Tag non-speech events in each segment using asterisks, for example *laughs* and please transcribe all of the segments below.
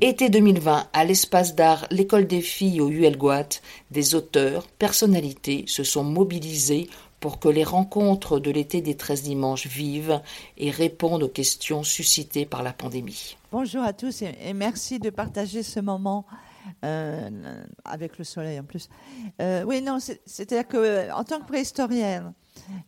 Été 2020, à l'espace d'art L'école des filles au Huelgoat, des auteurs, personnalités se sont mobilisés pour que les rencontres de l'été des 13 dimanches vivent et répondent aux questions suscitées par la pandémie. Bonjour à tous et, merci de partager ce moment euh, avec le soleil en plus. Euh, oui, non, c'est-à-dire que en tant que préhistorienne,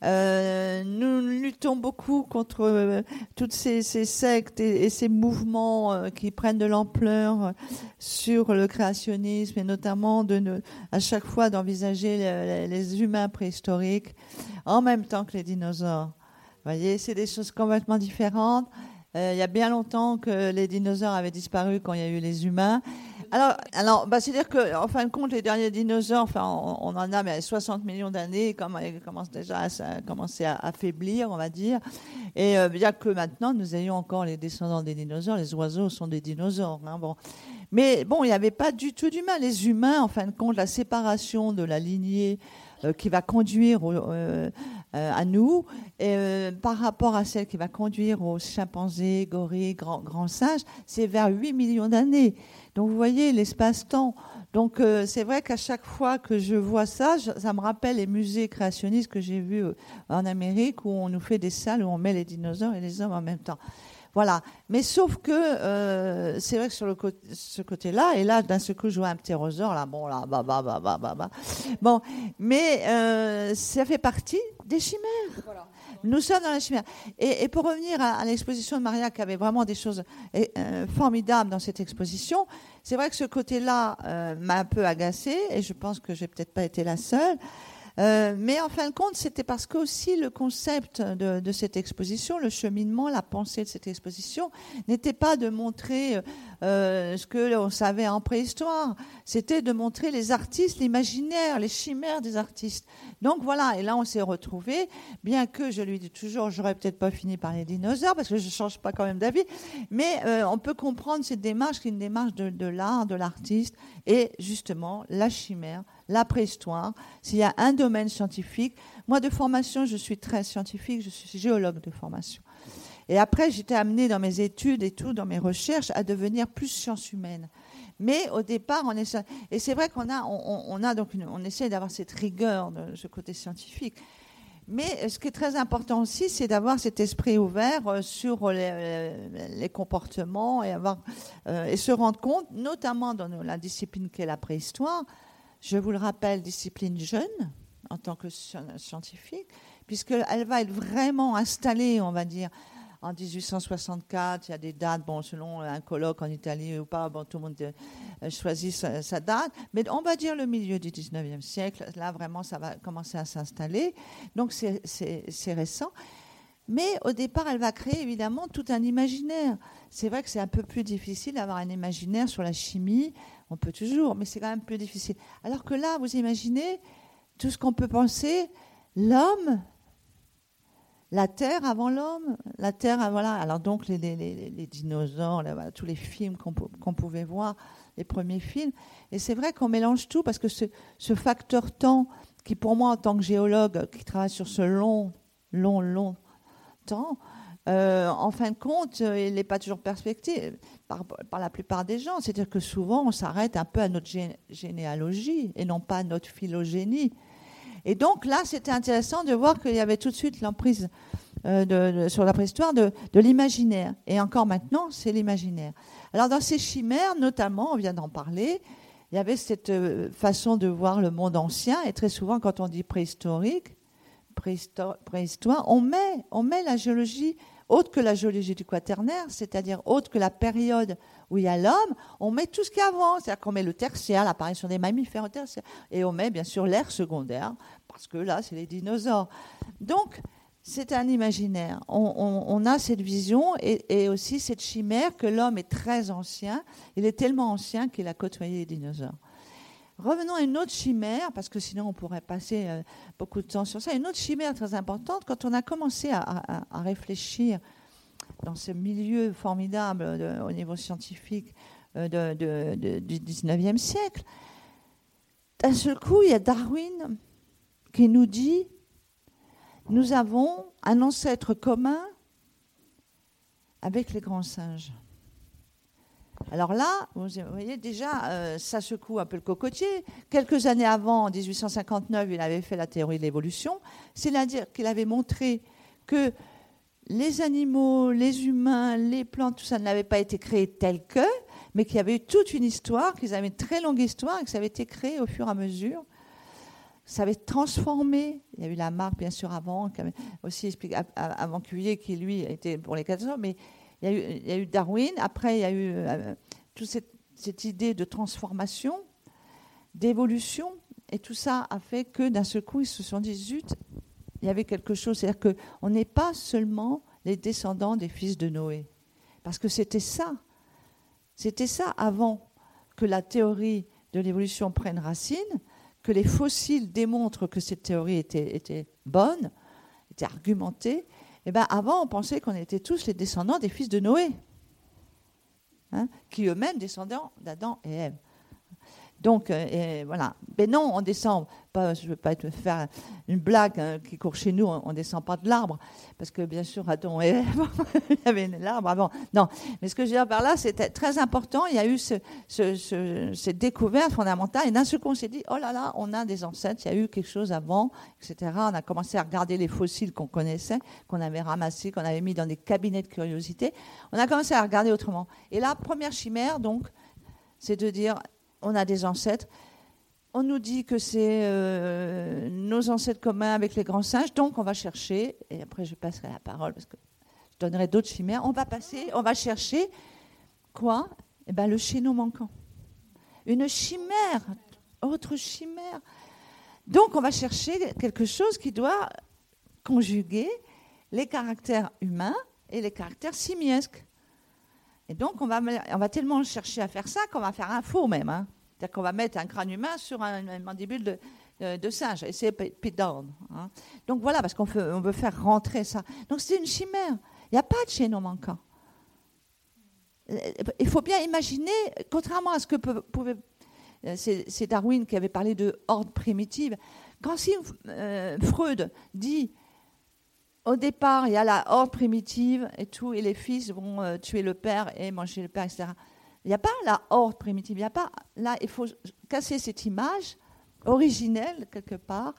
euh, nous luttons beaucoup contre euh, toutes ces, sectes et, ces mouvements euh, qui prennent de l'ampleur sur le créationnisme et notamment à chaque fois d'envisager les, humains préhistoriques en même temps que les dinosaures. Vous voyez, c'est des choses complètement différentes. il y a bien longtemps que les dinosaures avaient disparu quand il y a eu les humains. Alors, bah, c'est-à-dire qu'en fin de compte, les derniers dinosaures, enfin, on, en a mais 60 millions d'années, ils commencent déjà à, commencer à affaiblir, on va dire. Et euh, bien que maintenant, nous ayons encore les descendants des dinosaures, les oiseaux sont des dinosaures. Hein, bon. Mais bon, il n'y avait pas du tout d'humains. Les humains, en fin de compte, la séparation de la lignée euh, qui va conduire euh, à nous par rapport à celle qui va conduire aux chimpanzés, gorilles, grands, grands singes, c'est vers 8 millions d'années. Donc vous voyez l'espace-temps. Donc euh, c'est vrai qu'à chaque fois que je vois ça, ça me rappelle les musées créationnistes que j'ai vus euh, en Amérique où on nous fait des salles où on met les dinosaures et les hommes en même temps. Voilà. Mais sauf que euh, c'est vrai que sur le ce côté-là, et là d'un seul coup je vois un ptérosaure, là, bon, là, bah, bah, bah, bah, bah, bah. Bon, mais ça fait partie des chimères. Voilà. Nous sommes dans la chimère. Et, pour revenir à, l'exposition de Maria, qui avait vraiment des choses euh, formidables dans cette exposition, c'est vrai que ce côté-là euh, m'a un peu agacée, et je pense que j'ai peut-être pas été la seule. Euh, mais en fin de compte, c'était parce que aussi le concept de, cette exposition, le cheminement, la pensée de cette exposition, n'était pas de montrer euh, ce que l'on savait en préhistoire, c'était de montrer les artistes, l'imaginaire, les chimères des artistes. Donc voilà, et là on s'est retrouvés, bien que je lui dis toujours, j'aurais peut-être pas fini par les dinosaures, parce que je change pas quand même d'avis, mais euh, on peut comprendre cette démarche qui est une démarche de l'art, de l'artiste, et justement la chimère la préhistoire, s'il y a un domaine scientifique, moi de formation, je suis très scientifique, je suis géologue de formation. Et après, j'étais amenée dans mes études et tout, dans mes recherches, à devenir plus science humaine. Mais au départ, on essaie, et c'est vrai qu'on a, on, a donc, on essaie d'avoir cette rigueur de ce côté scientifique. Mais ce qui est très important aussi, c'est d'avoir cet esprit ouvert euh, sur les, comportements et, euh, et se rendre compte, notamment dans la discipline qu'est la préhistoire, je vous le rappelle, discipline jeune en tant que scientifique, puisqu'elle va être vraiment installée, on va dire, en 1864. Il y a des dates, bon, selon un colloque en Italie ou pas, bon, tout le monde euh, choisit sa, date, mais on va dire le milieu du 19e siècle. Là, vraiment, ça va commencer à s'installer. Donc, c'est récent. Mais au départ, elle va créer évidemment tout un imaginaire. C'est vrai que c'est un peu plus difficile d'avoir un imaginaire sur la chimie, on peut toujours, mais c'est quand même plus difficile. Alors que là, vous imaginez tout ce qu'on peut penser, l'homme, la Terre avant l'homme, la Terre, voilà. Alors donc les, dinosaures, tous les films qu'on pouvait voir, les premiers films. Et c'est vrai qu'on mélange tout parce que ce, ce, facteur temps, qui pour moi en tant que géologue qui travaille sur ce long, long, long temps, euh, en fin de compte, euh, il n'est pas toujours perspective par, la plupart des gens. C'est-à-dire que souvent, on s'arrête un peu à notre généalogie et non pas à notre phylogénie. Et donc là, c'était intéressant de voir qu'il y avait tout de suite l'emprise euh, sur la préhistoire de, l'imaginaire. Et encore maintenant, c'est l'imaginaire. Alors dans ces chimères, notamment, on vient d'en parler, il y avait cette façon de voir le monde ancien. Et très souvent, quand on dit préhistorique, préhistoire, on met, on met la géologie autre que la géologie du quaternaire, c'est-à-dire autre que la période où il y a l'homme, on met tout ce qui est avant, c'est-à-dire qu'on met le tertiaire, l'apparition des mammifères tertiaire, et on met bien sûr l'ère secondaire, parce que là, c'est les dinosaures. Donc, c'est un imaginaire. On, a cette vision et aussi cette chimère que l'homme est très ancien. Il est tellement ancien qu'il a côtoyé les dinosaures. Revenons à une autre chimère, parce que sinon on pourrait passer euh, beaucoup de temps sur ça. Une autre chimère très importante, quand on a commencé à, réfléchir dans ce milieu formidable au niveau scientifique euh, du 19e siècle, d'un seul coup, il y a Darwin qui nous dit, nous avons un ancêtre commun avec les grands singes. Alors là, vous voyez déjà, euh, ça secoue un peu le cocotier. Quelques années avant, en 1859, il avait fait la théorie de l'évolution, c'est-à-dire qu'il avait montré que les animaux, les humains, les plantes, tout ça n'avait pas été créé tel que, mais qu'il y avait eu toute une histoire, qu'ils avaient une très longue histoire et que ça avait été créé au fur et à mesure. Ça avait transformé. Il y a eu la marque, bien sûr, avant, aussi expliqué, avant Cuvier, qui lui était pour les catastrophes, mais il y, a eu, Darwin. Après, il y a eu euh, toute cette, idée de transformation, d'évolution, et tout ça a fait que d'un seul coup, ils se sont dit il y avait quelque chose. C'est-à-dire qu'on n'est pas seulement les descendants des fils de Noé. Parce que c'était ça. C'était ça avant que la théorie de l'évolution prenne racine, que les fossiles démontrent que cette théorie était bonne, était argumentée. Eh ben avant, on pensait qu'on était tous les descendants des fils de Noé, hein, qui eux-mêmes descendants d'Adam et Ève. Donc, euh, voilà. Mais non, on descend. Je ne veux pas te faire une blague hein, qui court chez nous, on ne descend pas de l'arbre. Parce que, bien sûr, *laughs* il y avait l'arbre avant. Non, mais ce que je veux dire par là, c'était très important. Il y a eu ce, cette découverte fondamentale. Et d'un seul coup, on s'est dit oh là là, on a des ancêtres, il y a eu quelque chose avant, etc. On a commencé à regarder les fossiles qu'on connaissait, qu'on avait ramassés, qu'on avait mis dans des cabinets de curiosité. On a commencé à regarder autrement. Et la première chimère, donc, c'est de dire on a des ancêtres. On nous dit que c'est euh, nos ancêtres communs avec les grands singes, donc on va chercher, et après je passerai la parole parce que je donnerai d'autres chimères, on va passer, on va chercher quoi? Eh bien le chéneau manquant. Une chimère, autre chimère. Donc on va chercher quelque chose qui doit conjuguer les caractères humains et les caractères simiesques. Et donc, on va, tellement chercher à faire ça qu'on va faire un faux même. Hein. C'est-à-dire qu'on va mettre un crâne humain sur un, mandibule de, singe. Et c'est down. Hein. Donc voilà, parce qu'on veut, faire rentrer ça. Donc c'est une chimère. Il n'y a pas de chaînon manquant. Euh, il faut bien imaginer, contrairement à ce que pouvait. Euh, c'est Darwin qui avait parlé de horde primitive. Quand si euh, Freud dit au départ, il y a la horde primitive et tout, et les fils vont euh, tuer le père et manger le père, etc. Il n'y a pas la horde primitive. Il y a pas. Là, il faut casser cette image originelle quelque part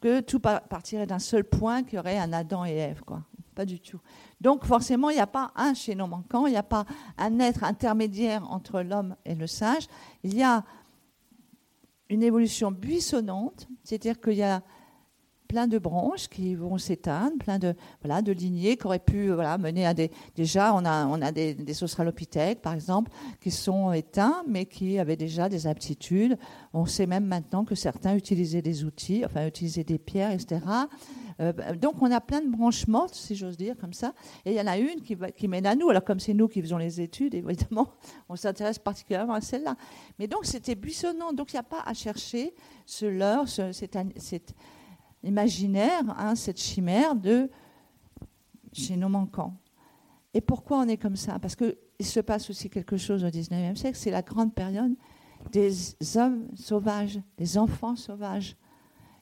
que tout partirait d'un seul point, qu'il y aurait un Adam et Ève, quoi. Pas du tout. Donc forcément, il n'y a pas un chaînon manquant, il n'y a pas un être intermédiaire entre l'homme et le singe. Il y a une évolution buissonnante, c'est-à-dire qu'il y a plein de branches qui vont s'éteindre, plein de, voilà, de lignées qui auraient pu voilà, mener à des... Déjà, on a, on a des, des australopithèques, par exemple, qui sont éteints, mais qui avaient déjà des aptitudes. On sait même maintenant que certains utilisaient des outils, enfin, utilisaient des pierres, etc. Euh, donc, on a plein de branches mortes, si j'ose dire, comme ça. Et il y en a une qui, qui mène à nous. Alors, comme c'est nous qui faisons les études, évidemment, *laughs* on s'intéresse particulièrement à celle-là. Mais donc, c'était buissonnant. Donc, il n'y a pas à chercher ce leurre, ce, cette, cette imaginaire, hein, cette chimère de chez nos manquants. Et pourquoi on est comme ça? Parce qu'il se passe aussi quelque chose au XIXe siècle, c'est la grande période des hommes sauvages, des enfants sauvages.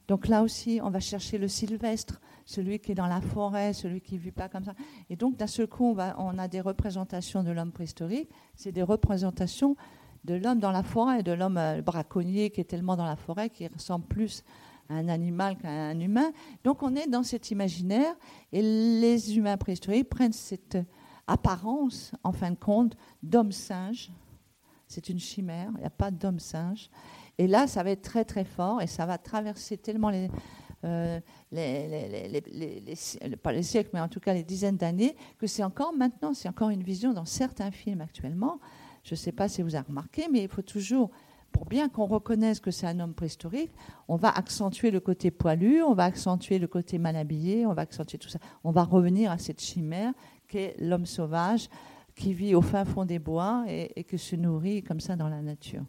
Donc là aussi, on va chercher le sylvestre, celui qui est dans la forêt, celui qui ne vit pas comme ça. Et donc, d'un seul coup, on, on a des représentations de l'homme préhistorique, c'est des représentations de l'homme dans la forêt, de l'homme euh, braconnier qui est tellement dans la forêt, qui ressemble plus un animal qu'un humain. Donc on est dans cet imaginaire et les humains préhistoriques prennent cette apparence, en fin de compte, d'homme-singe. C'est une chimère, il n'y a pas d'homme-singe. Et là, ça va être très très fort et ça va traverser tellement les, euh, pas les siècles, mais en tout cas les dizaines d'années, que c'est encore maintenant, c'est encore une vision dans certains films actuellement. Je ne sais pas si vous avez remarqué, mais il faut toujours pour bien qu'on reconnaisse que c'est un homme préhistorique, on va accentuer le côté poilu, on va accentuer le côté mal habillé, on va accentuer tout ça. On va revenir à cette chimère qu'est l'homme sauvage qui vit au fin fond des bois et, et qui se nourrit comme ça dans la nature.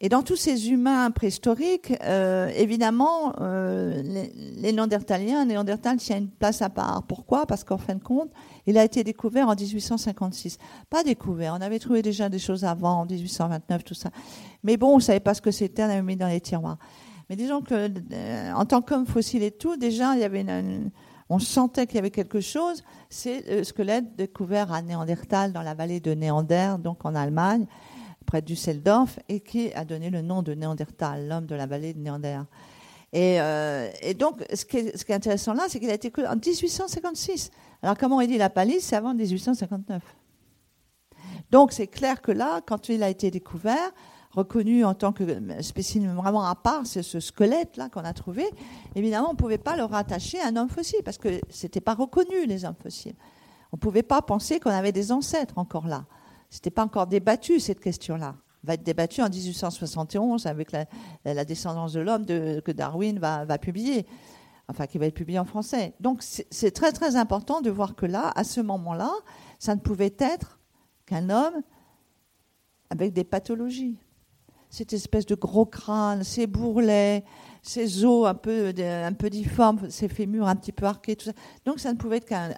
Et dans tous ces humains préhistoriques, euh, évidemment, euh, les, les, Néandertaliens, Néandertal tient une place à part. Pourquoi? Parce qu'en fin de compte, il a été découvert en 1856. Pas découvert, on avait trouvé déjà des choses avant, en 1829, tout ça. Mais bon, on ne savait pas ce que c'était, on avait mis dans les tiroirs. Mais disons que, euh, en tant qu'homme fossile et tout, déjà, il y avait une, on sentait qu'il y avait quelque chose. C'est le squelette découvert à Néandertal, dans la vallée de Néander, donc en Allemagne, près du Düsseldorf, et qui a donné le nom de Néandertal, l'homme de la vallée de Néander. Et, euh, donc, ce qui, est, intéressant là, c'est qu'il a été en 1856. Alors, comment il dit la palisse C'est avant 1859. Donc, c'est clair que là, quand il a été découvert, reconnu en tant que spécimen vraiment à part, c'est ce squelette-là qu'on a trouvé, évidemment, on ne pouvait pas le rattacher à un homme fossile, parce que ce n'était pas reconnu, les hommes fossiles. On ne pouvait pas penser qu'on avait des ancêtres encore là. Ce n'était pas encore débattu, cette question-là. Va être débattue en 1871 avec la, descendance de l'homme que Darwin va, va publier, enfin qui va être publié en français. Donc c'est très très important de voir que là, à ce moment-là, ça ne pouvait être qu'un homme avec des pathologies cette espèce de gros crâne, ces bourrelets, ces os un peu, un peu difformes, ces fémurs un petit peu arqués, tout ça. Donc ça ne pouvait être qu'un.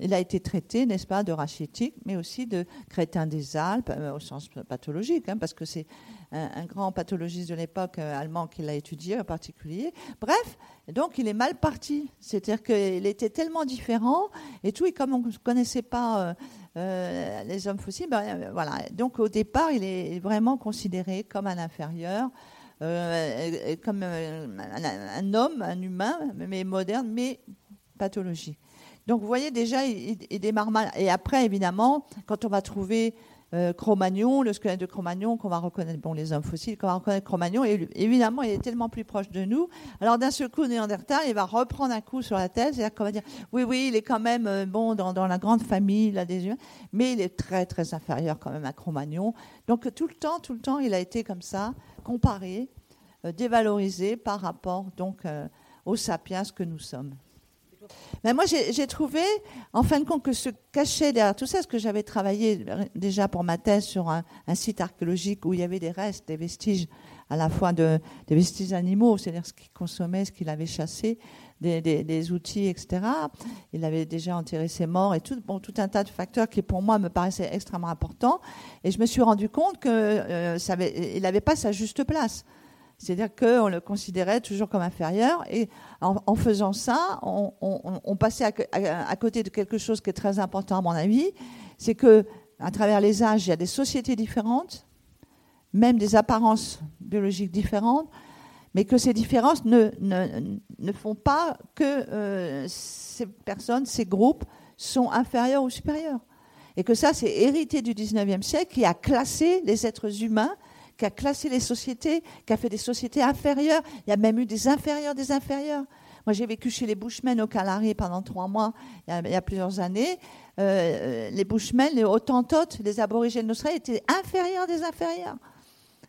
Il a été traité, n'est-ce pas, de rachitique, mais aussi de crétin des Alpes, euh, au sens pathologique, hein, parce que c'est un, grand pathologiste de l'époque euh, allemand qui l'a étudié en particulier. Bref, donc il est mal parti. C'est-à-dire qu'il était tellement différent, et tout, et comme on ne connaissait pas. Euh, les hommes fossiles, ben, voilà. Donc au départ, il est vraiment considéré comme un inférieur, comme un, homme, un humain, mais moderne, mais pathologique. Donc vous voyez déjà, il, démarre mal. Et après, évidemment, quand on va trouver euh, Cro-Magnon, le squelette de Cro-Magnon, qu'on va reconnaître, bon, les hommes fossiles, qu'on va reconnaître Cro-Magnon, et évidemment, il est tellement plus proche de nous. Alors, d'un seul coup, Néandertal, il va reprendre un coup sur la tête, c'est-à-dire va dire, oui, oui, il est quand même, euh, bon, dans, la grande famille, là, des humains, mais il est très, très inférieur quand même à Cro-Magnon. Donc, tout le temps, tout le temps, il a été comme ça, comparé, euh, dévalorisé par rapport, donc, aux sapiens que nous sommes. Mais moi, j'ai trouvé, en fin de compte, que se cachait derrière tout ça, ce que j'avais travaillé déjà pour ma thèse sur un, site archéologique où il y avait des restes, des vestiges, à la fois de, des vestiges animaux, c'est-à-dire ce qu'il consommait, ce qu'il avait chassé, des, outils, etc. Il avait déjà enterré ses morts et tout, bon, tout un tas de facteurs qui, pour moi, me paraissaient extrêmement importants. Et je me suis rendu compte qu'il euh, n'avait pas sa juste place. C'est-à-dire qu'on le considérait toujours comme inférieur. Et en, faisant ça, on, passait à, côté de quelque chose qui est très important à mon avis. C'est que à travers les âges, il y a des sociétés différentes, même des apparences biologiques différentes, mais que ces différences ne, font pas que euh, ces personnes, ces groupes sont inférieurs ou supérieurs. Et que ça, c'est hérité du 19e siècle qui a classé les êtres humains qui a classé les sociétés, qui a fait des sociétés inférieures. Il y a même eu des inférieurs des inférieurs. Moi, j'ai vécu chez les Bushmen au Calari pendant trois mois, il y a, plusieurs années. Euh, les Bushmen, les Hottentotes, les aborigènes d'Australie étaient inférieurs des inférieurs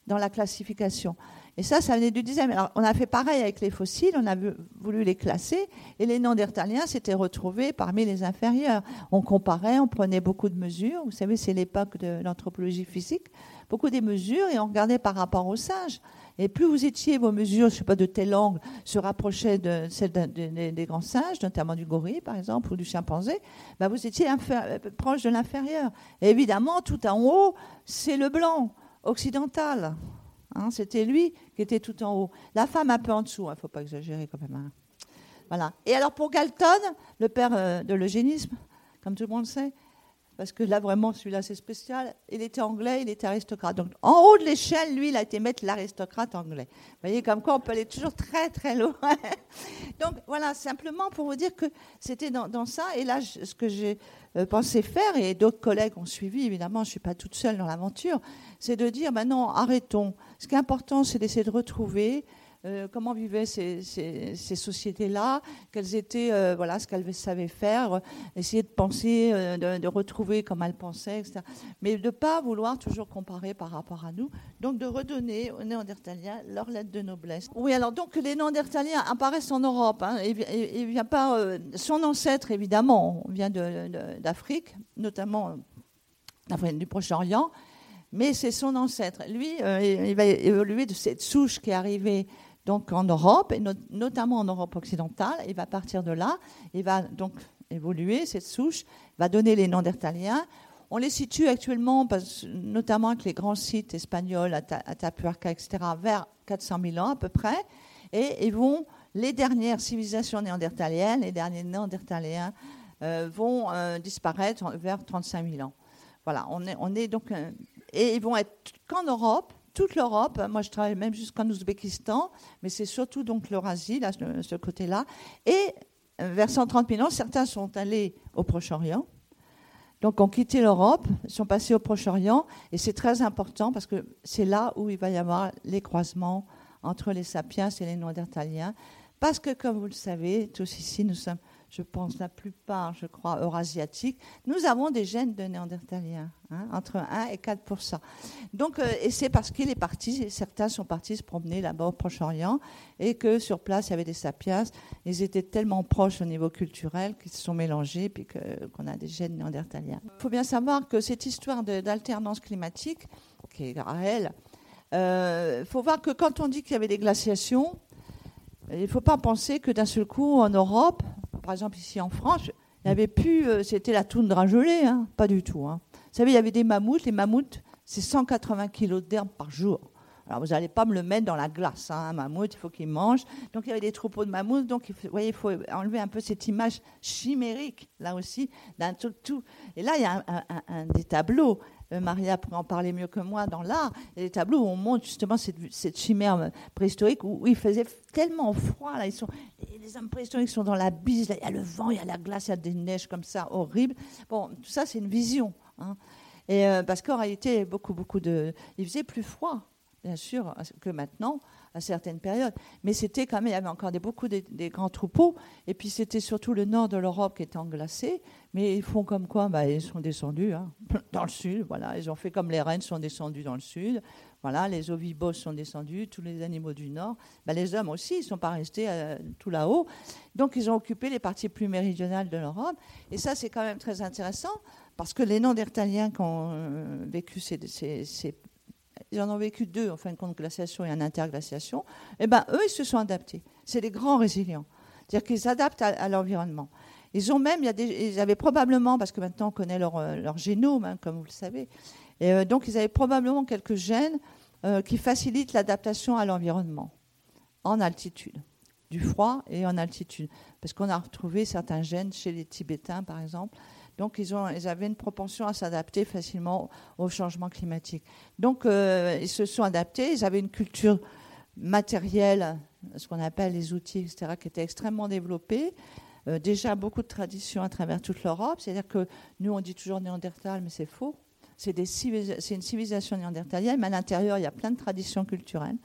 dans la classification. Et ça, ça venait du 10e. Alors, on a fait pareil avec les fossiles, on a voulu les classer, et les Néandertaliens s'étaient retrouvés parmi les inférieurs. On comparait, on prenait beaucoup de mesures. Vous savez, c'est l'époque de l'anthropologie physique beaucoup des mesures et on regardait par rapport aux singes. Et plus vous étiez, vos mesures, je sais pas, de tel angle, se rapprochaient de celles des grands singes, notamment du gorille, par exemple, ou du chimpanzé, bah vous étiez euh, proche de l'inférieur. Évidemment, tout en haut, c'est le blanc, occidental. Hein, C'était lui qui était tout en haut. La femme un peu en dessous, il hein, ne faut pas exagérer quand même. Hein. Voilà. Et alors pour Galton, le père euh, de l'eugénisme, comme tout le monde le sait, parce que là, vraiment, celui-là, c'est spécial. Il était anglais, il était aristocrate. Donc, en haut de l'échelle, lui, il a été mettre l'aristocrate anglais. Vous voyez, comme quoi, on peut aller toujours très, très loin. *laughs* Donc, voilà, simplement pour vous dire que c'était dans, ça. Et là, ce que j'ai euh, pensé faire, et d'autres collègues ont suivi, évidemment, je ne suis pas toute seule dans l'aventure, c'est de dire, maintenant, arrêtons. Ce qui est important, c'est d'essayer de retrouver euh, comment vivaient ces, sociétés-là, quelles étaient, euh, voilà, ce qu'elles savaient faire, essayer de penser, euh, de, retrouver comme elles pensaient, etc. Mais de ne pas vouloir toujours comparer par rapport à nous, donc de redonner aux Néandertaliens leur lettre de noblesse. Oui, alors donc les Néandertaliens apparaissent en Europe. Hein, il vient pas, son ancêtre évidemment vient d'Afrique, notamment du Proche-Orient mais c'est son ancêtre. Lui, il va évoluer de cette souche qui est arrivée donc en Europe, et notamment en Europe occidentale. Il va partir de là, il va donc évoluer, cette souche, va donner les Néandertaliens. On les situe actuellement, notamment avec les grands sites espagnols, Atapuerca, etc., vers 400 000 ans à peu près. Et vont les dernières civilisations néandertaliennes, les derniers néandertaliens vont disparaître vers 35 000 ans. Voilà, on est, on est donc. et ils vont être qu'en Europe, toute l'Europe. Moi, je travaille même jusqu'en Ouzbékistan, mais c'est surtout donc l'Eurasie, là, ce côté-là. Et vers 130 000 ans, certains sont allés au Proche-Orient. Donc, ont quitté l'Europe, sont passés au Proche-Orient, et c'est très important parce que c'est là où il va y avoir les croisements entre les sapiens et les néandertaliens. Parce que, comme vous le savez, tous ici, nous sommes je pense la plupart, je crois, eurasiatiques, nous avons des gènes de néandertaliens, hein, entre 1 et 4% Donc, euh, Et c'est parce qu'il est parti, certains sont partis se promener là-bas au Proche-Orient, et que sur place, il y avait des sapiens, ils étaient tellement proches au niveau culturel qu'ils se sont mélangés, puis qu'on a des gènes néandertaliens. Il faut bien savoir que cette histoire d'alternance climatique, qui est réelle, il euh, faut voir que quand on dit qu'il y avait des glaciations, il ne faut pas penser que d'un seul coup, en Europe, par exemple ici en France, il n'y avait plus, euh, c'était la toundra gelée, hein, pas du tout. Hein. Vous savez, il y avait des mammouths, les mammouths, c'est 180 kg d'herbe par jour. Alors vous n'allez pas me le mettre dans la glace, hein, un mammouth, il faut qu'il mange. Donc il y avait des troupeaux de mammouths, donc vous voyez, il faut enlever un peu cette image chimérique, là aussi, d'un tout, tout. Et là, il y a un, des tableaux Maria pourrait en parler mieux que moi dans l'art, les tableaux où on montre justement cette, chimère préhistorique où, il faisait tellement froid. Là, ils sont, les hommes préhistoriques sont dans la bise, il y a le vent, il y a la glace, il y a des neiges comme ça, horribles. Bon, tout ça, c'est une vision. Hein. Et, euh, parce qu'en réalité, beaucoup, beaucoup de. Il faisait plus froid, bien sûr, que maintenant à certaines périodes. Mais c'était quand même, il y avait encore beaucoup des, grands troupeaux. Et puis c'était surtout le nord de l'Europe qui était englacé. Mais ils font comme quoi? Bah, Ils sont descendus hein, *laughs* dans le sud. Voilà, ils ont fait comme les rennes sont descendus dans le sud. Voilà, les ovibos sont descendus, tous les animaux du nord. Bah, les hommes aussi, ils ne sont pas restés euh, tout là-haut. Donc ils ont occupé les parties plus méridionales de l'Europe. Et ça, c'est quand même très intéressant parce que les Néandertaliens qui ont euh, vécu ces ils en ont vécu deux, en fin de compte, glaciation et en interglaciation, et eh ben, eux, ils se sont adaptés. C'est des grands résilients. C'est-à-dire qu'ils s'adaptent à, l'environnement. Ils ont même, il y a ils avaient probablement, parce que maintenant on connaît leur, euh, génome, hein, comme vous le savez, et euh, donc ils avaient probablement quelques gènes euh, qui facilitent l'adaptation à l'environnement, en altitude, du froid et en altitude. Parce qu'on a retrouvé certains gènes chez les Tibétains, par exemple, donc, ils, avaient une propension à s'adapter facilement au changement climatique. Donc, euh, ils se sont adaptés. Ils avaient une culture matérielle, ce qu'on appelle les outils, etc., qui était extrêmement développée. Euh, déjà, beaucoup de traditions à travers toute l'Europe. C'est-à-dire que nous, on dit toujours néandertal, mais c'est faux. C'est une civilisation néandertalienne, mais à l'intérieur, il y a plein de traditions culturelles.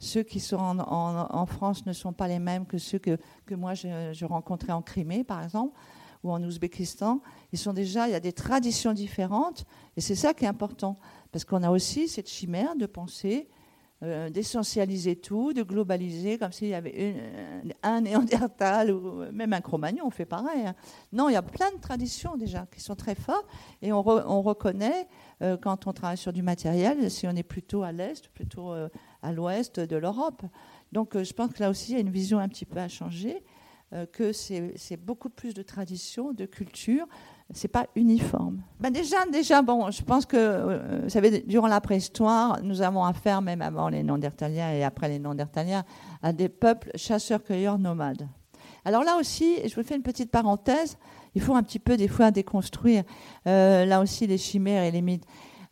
Ceux qui sont en, France ne sont pas les mêmes que ceux que, moi je rencontrais en Crimée, par exemple ou en Ouzbékistan, ils sont déjà, il y a des traditions différentes, et c'est ça qui est important, parce qu'on a aussi cette chimère de penser, euh, d'essentialiser tout, de globaliser, comme s'il y avait un néandertal ou même un cro-magnon, on fait pareil. Hein. Non, il y a plein de traditions déjà qui sont très fortes, et on, reconnaît, euh, quand on travaille sur du matériel, si on est plutôt à l'est, plutôt euh, à l'ouest de l'Europe. Donc je pense que là aussi, il y a une vision un petit peu à changer. Euh, que c'est beaucoup plus de tradition, de culture. C'est pas uniforme. Ben déjà, déjà, bon, je pense que, euh, vous savez, durant la préhistoire, nous avons affaire, même avant les Néandertaliens et après les Néandertaliens, à des peuples chasseurs-cueilleurs nomades. Alors là aussi, je vous fais une petite parenthèse. Il faut un petit peu des fois déconstruire euh, là aussi les chimères et les mythes.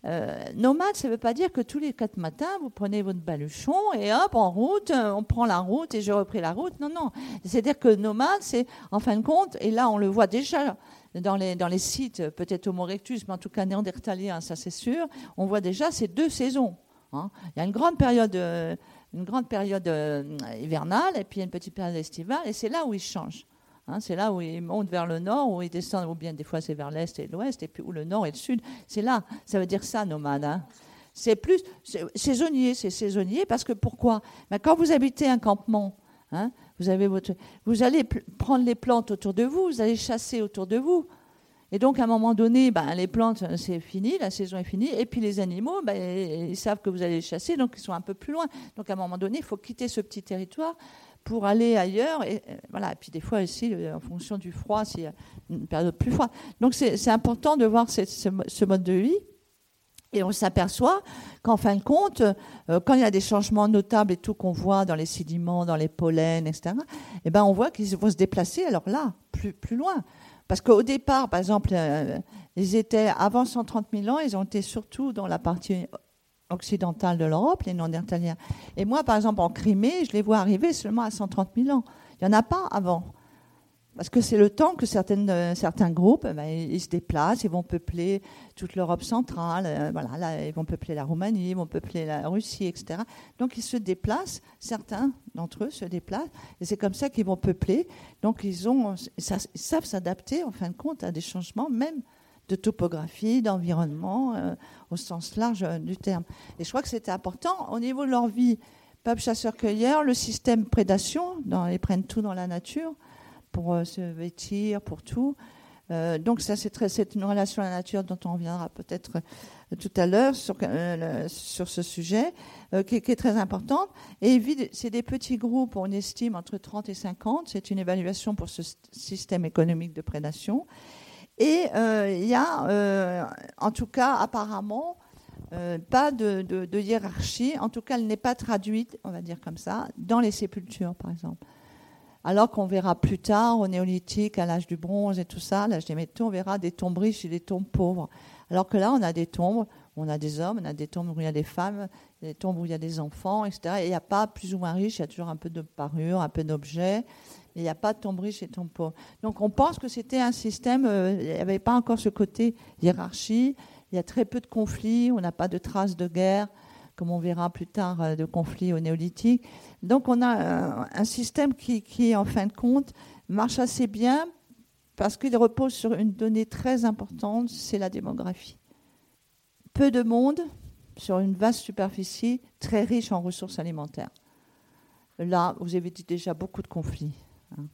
Euh, nomade, ça ne veut pas dire que tous les quatre matins, vous prenez votre baluchon et hop, en route, euh, on prend la route et j'ai repris la route. Non, non. C'est-à-dire que nomade, c'est en fin de compte, et là on le voit déjà dans les, dans les sites, peut-être Homo erectus, mais en tout cas néandertalien, ça c'est sûr, on voit déjà ces deux saisons. Hein. Il y a une grande période, euh, une grande période hivernale et puis une petite période estivale, et c'est là où ils changent. Hein, c'est là où ils montent vers le nord, où ils descendent, ou bien des fois c'est vers l'est et l'ouest, et puis où le nord et le sud. C'est là, ça veut dire ça, nomade. Hein. C'est plus saisonnier, c'est saisonnier parce que pourquoi? Ben, Quand vous habitez un campement, hein, vous, avez votre, vous allez prendre les plantes autour de vous, vous allez chasser autour de vous. Et donc, à un moment donné, ben, les plantes, c'est fini, la saison est finie. Et puis, les animaux, ben, ils savent que vous allez les chasser, donc ils sont un peu plus loin. Donc, à un moment donné, il faut quitter ce petit territoire pour aller ailleurs. Et, euh, voilà. puis des fois aussi, euh, en fonction du froid, y a une période plus froide. Donc c'est important de voir ce, mode de vie. Et on s'aperçoit qu'en fin de compte, euh, quand il y a des changements notables et tout qu'on voit dans les sédiments, dans les pollens, etc., eh ben on voit qu'ils vont se déplacer, alors là, plus, plus loin. Parce qu'au départ, par exemple, euh, ils étaient, avant 130 000 ans, ils ont été surtout dans la partie occidentale de l'Europe, les Néandertaliens. Et moi, par exemple, en Crimée, je les vois arriver seulement à 130 000 ans. Il n'y en a pas avant. Parce que c'est le temps que certaines, euh, certains groupes, eh ben, ils se déplacent, ils vont peupler toute l'Europe centrale, euh, voilà, là, ils vont peupler la Roumanie, ils vont peupler la Russie, etc. Donc ils se déplacent, certains d'entre eux se déplacent, et c'est comme ça qu'ils vont peupler. Donc ils, ont, ils savent s'adapter, en fin de compte, à des changements, même de topographie, d'environnement, euh, au sens large du terme. Et je crois que c'était important au niveau de leur vie. Peuple chasseur-cueilleur, le système prédation, dans, ils prennent tout dans la nature pour euh, se vêtir, pour tout. Euh, donc ça, c'est, une relation à la nature dont on reviendra peut-être euh, tout à l'heure sur, sur ce sujet, qui, est très importante. Et c'est des petits groupes, on estime entre 30 et 50. C'est une évaluation pour ce système économique de prédation. Et il y a, en tout cas, apparemment, pas de, hiérarchie. En tout cas, elle n'est pas traduite, on va dire comme ça, dans les sépultures, par exemple. Alors qu'on verra plus tard, au néolithique, à l'âge du bronze et tout ça, l'âge des métaux, on verra des tombes riches et des tombes pauvres. Alors que là, on a des tombes on a des hommes, on a des tombes où il y a des femmes, des tombes où il y a des enfants, etc. Et il n'y a pas plus ou moins riche, il y a toujours un peu de parure, un peu d'objets. Il n'y a pas de tombes riches et tombes pauvres. Donc on pense que c'était un système, euh, il n'y avait pas encore ce côté hiérarchie, il y a très peu de conflits, on n'a pas de traces de guerre comme on verra plus tard, euh, de conflits au néolithique. Donc on a euh, un, système qui, en fin de compte, marche assez bien parce qu'il repose sur une donnée très importante, c'est la démographie. Peu de monde sur une vaste superficie, très riche en ressources alimentaires. Là, vous avez dit déjà beaucoup de conflits. Hein.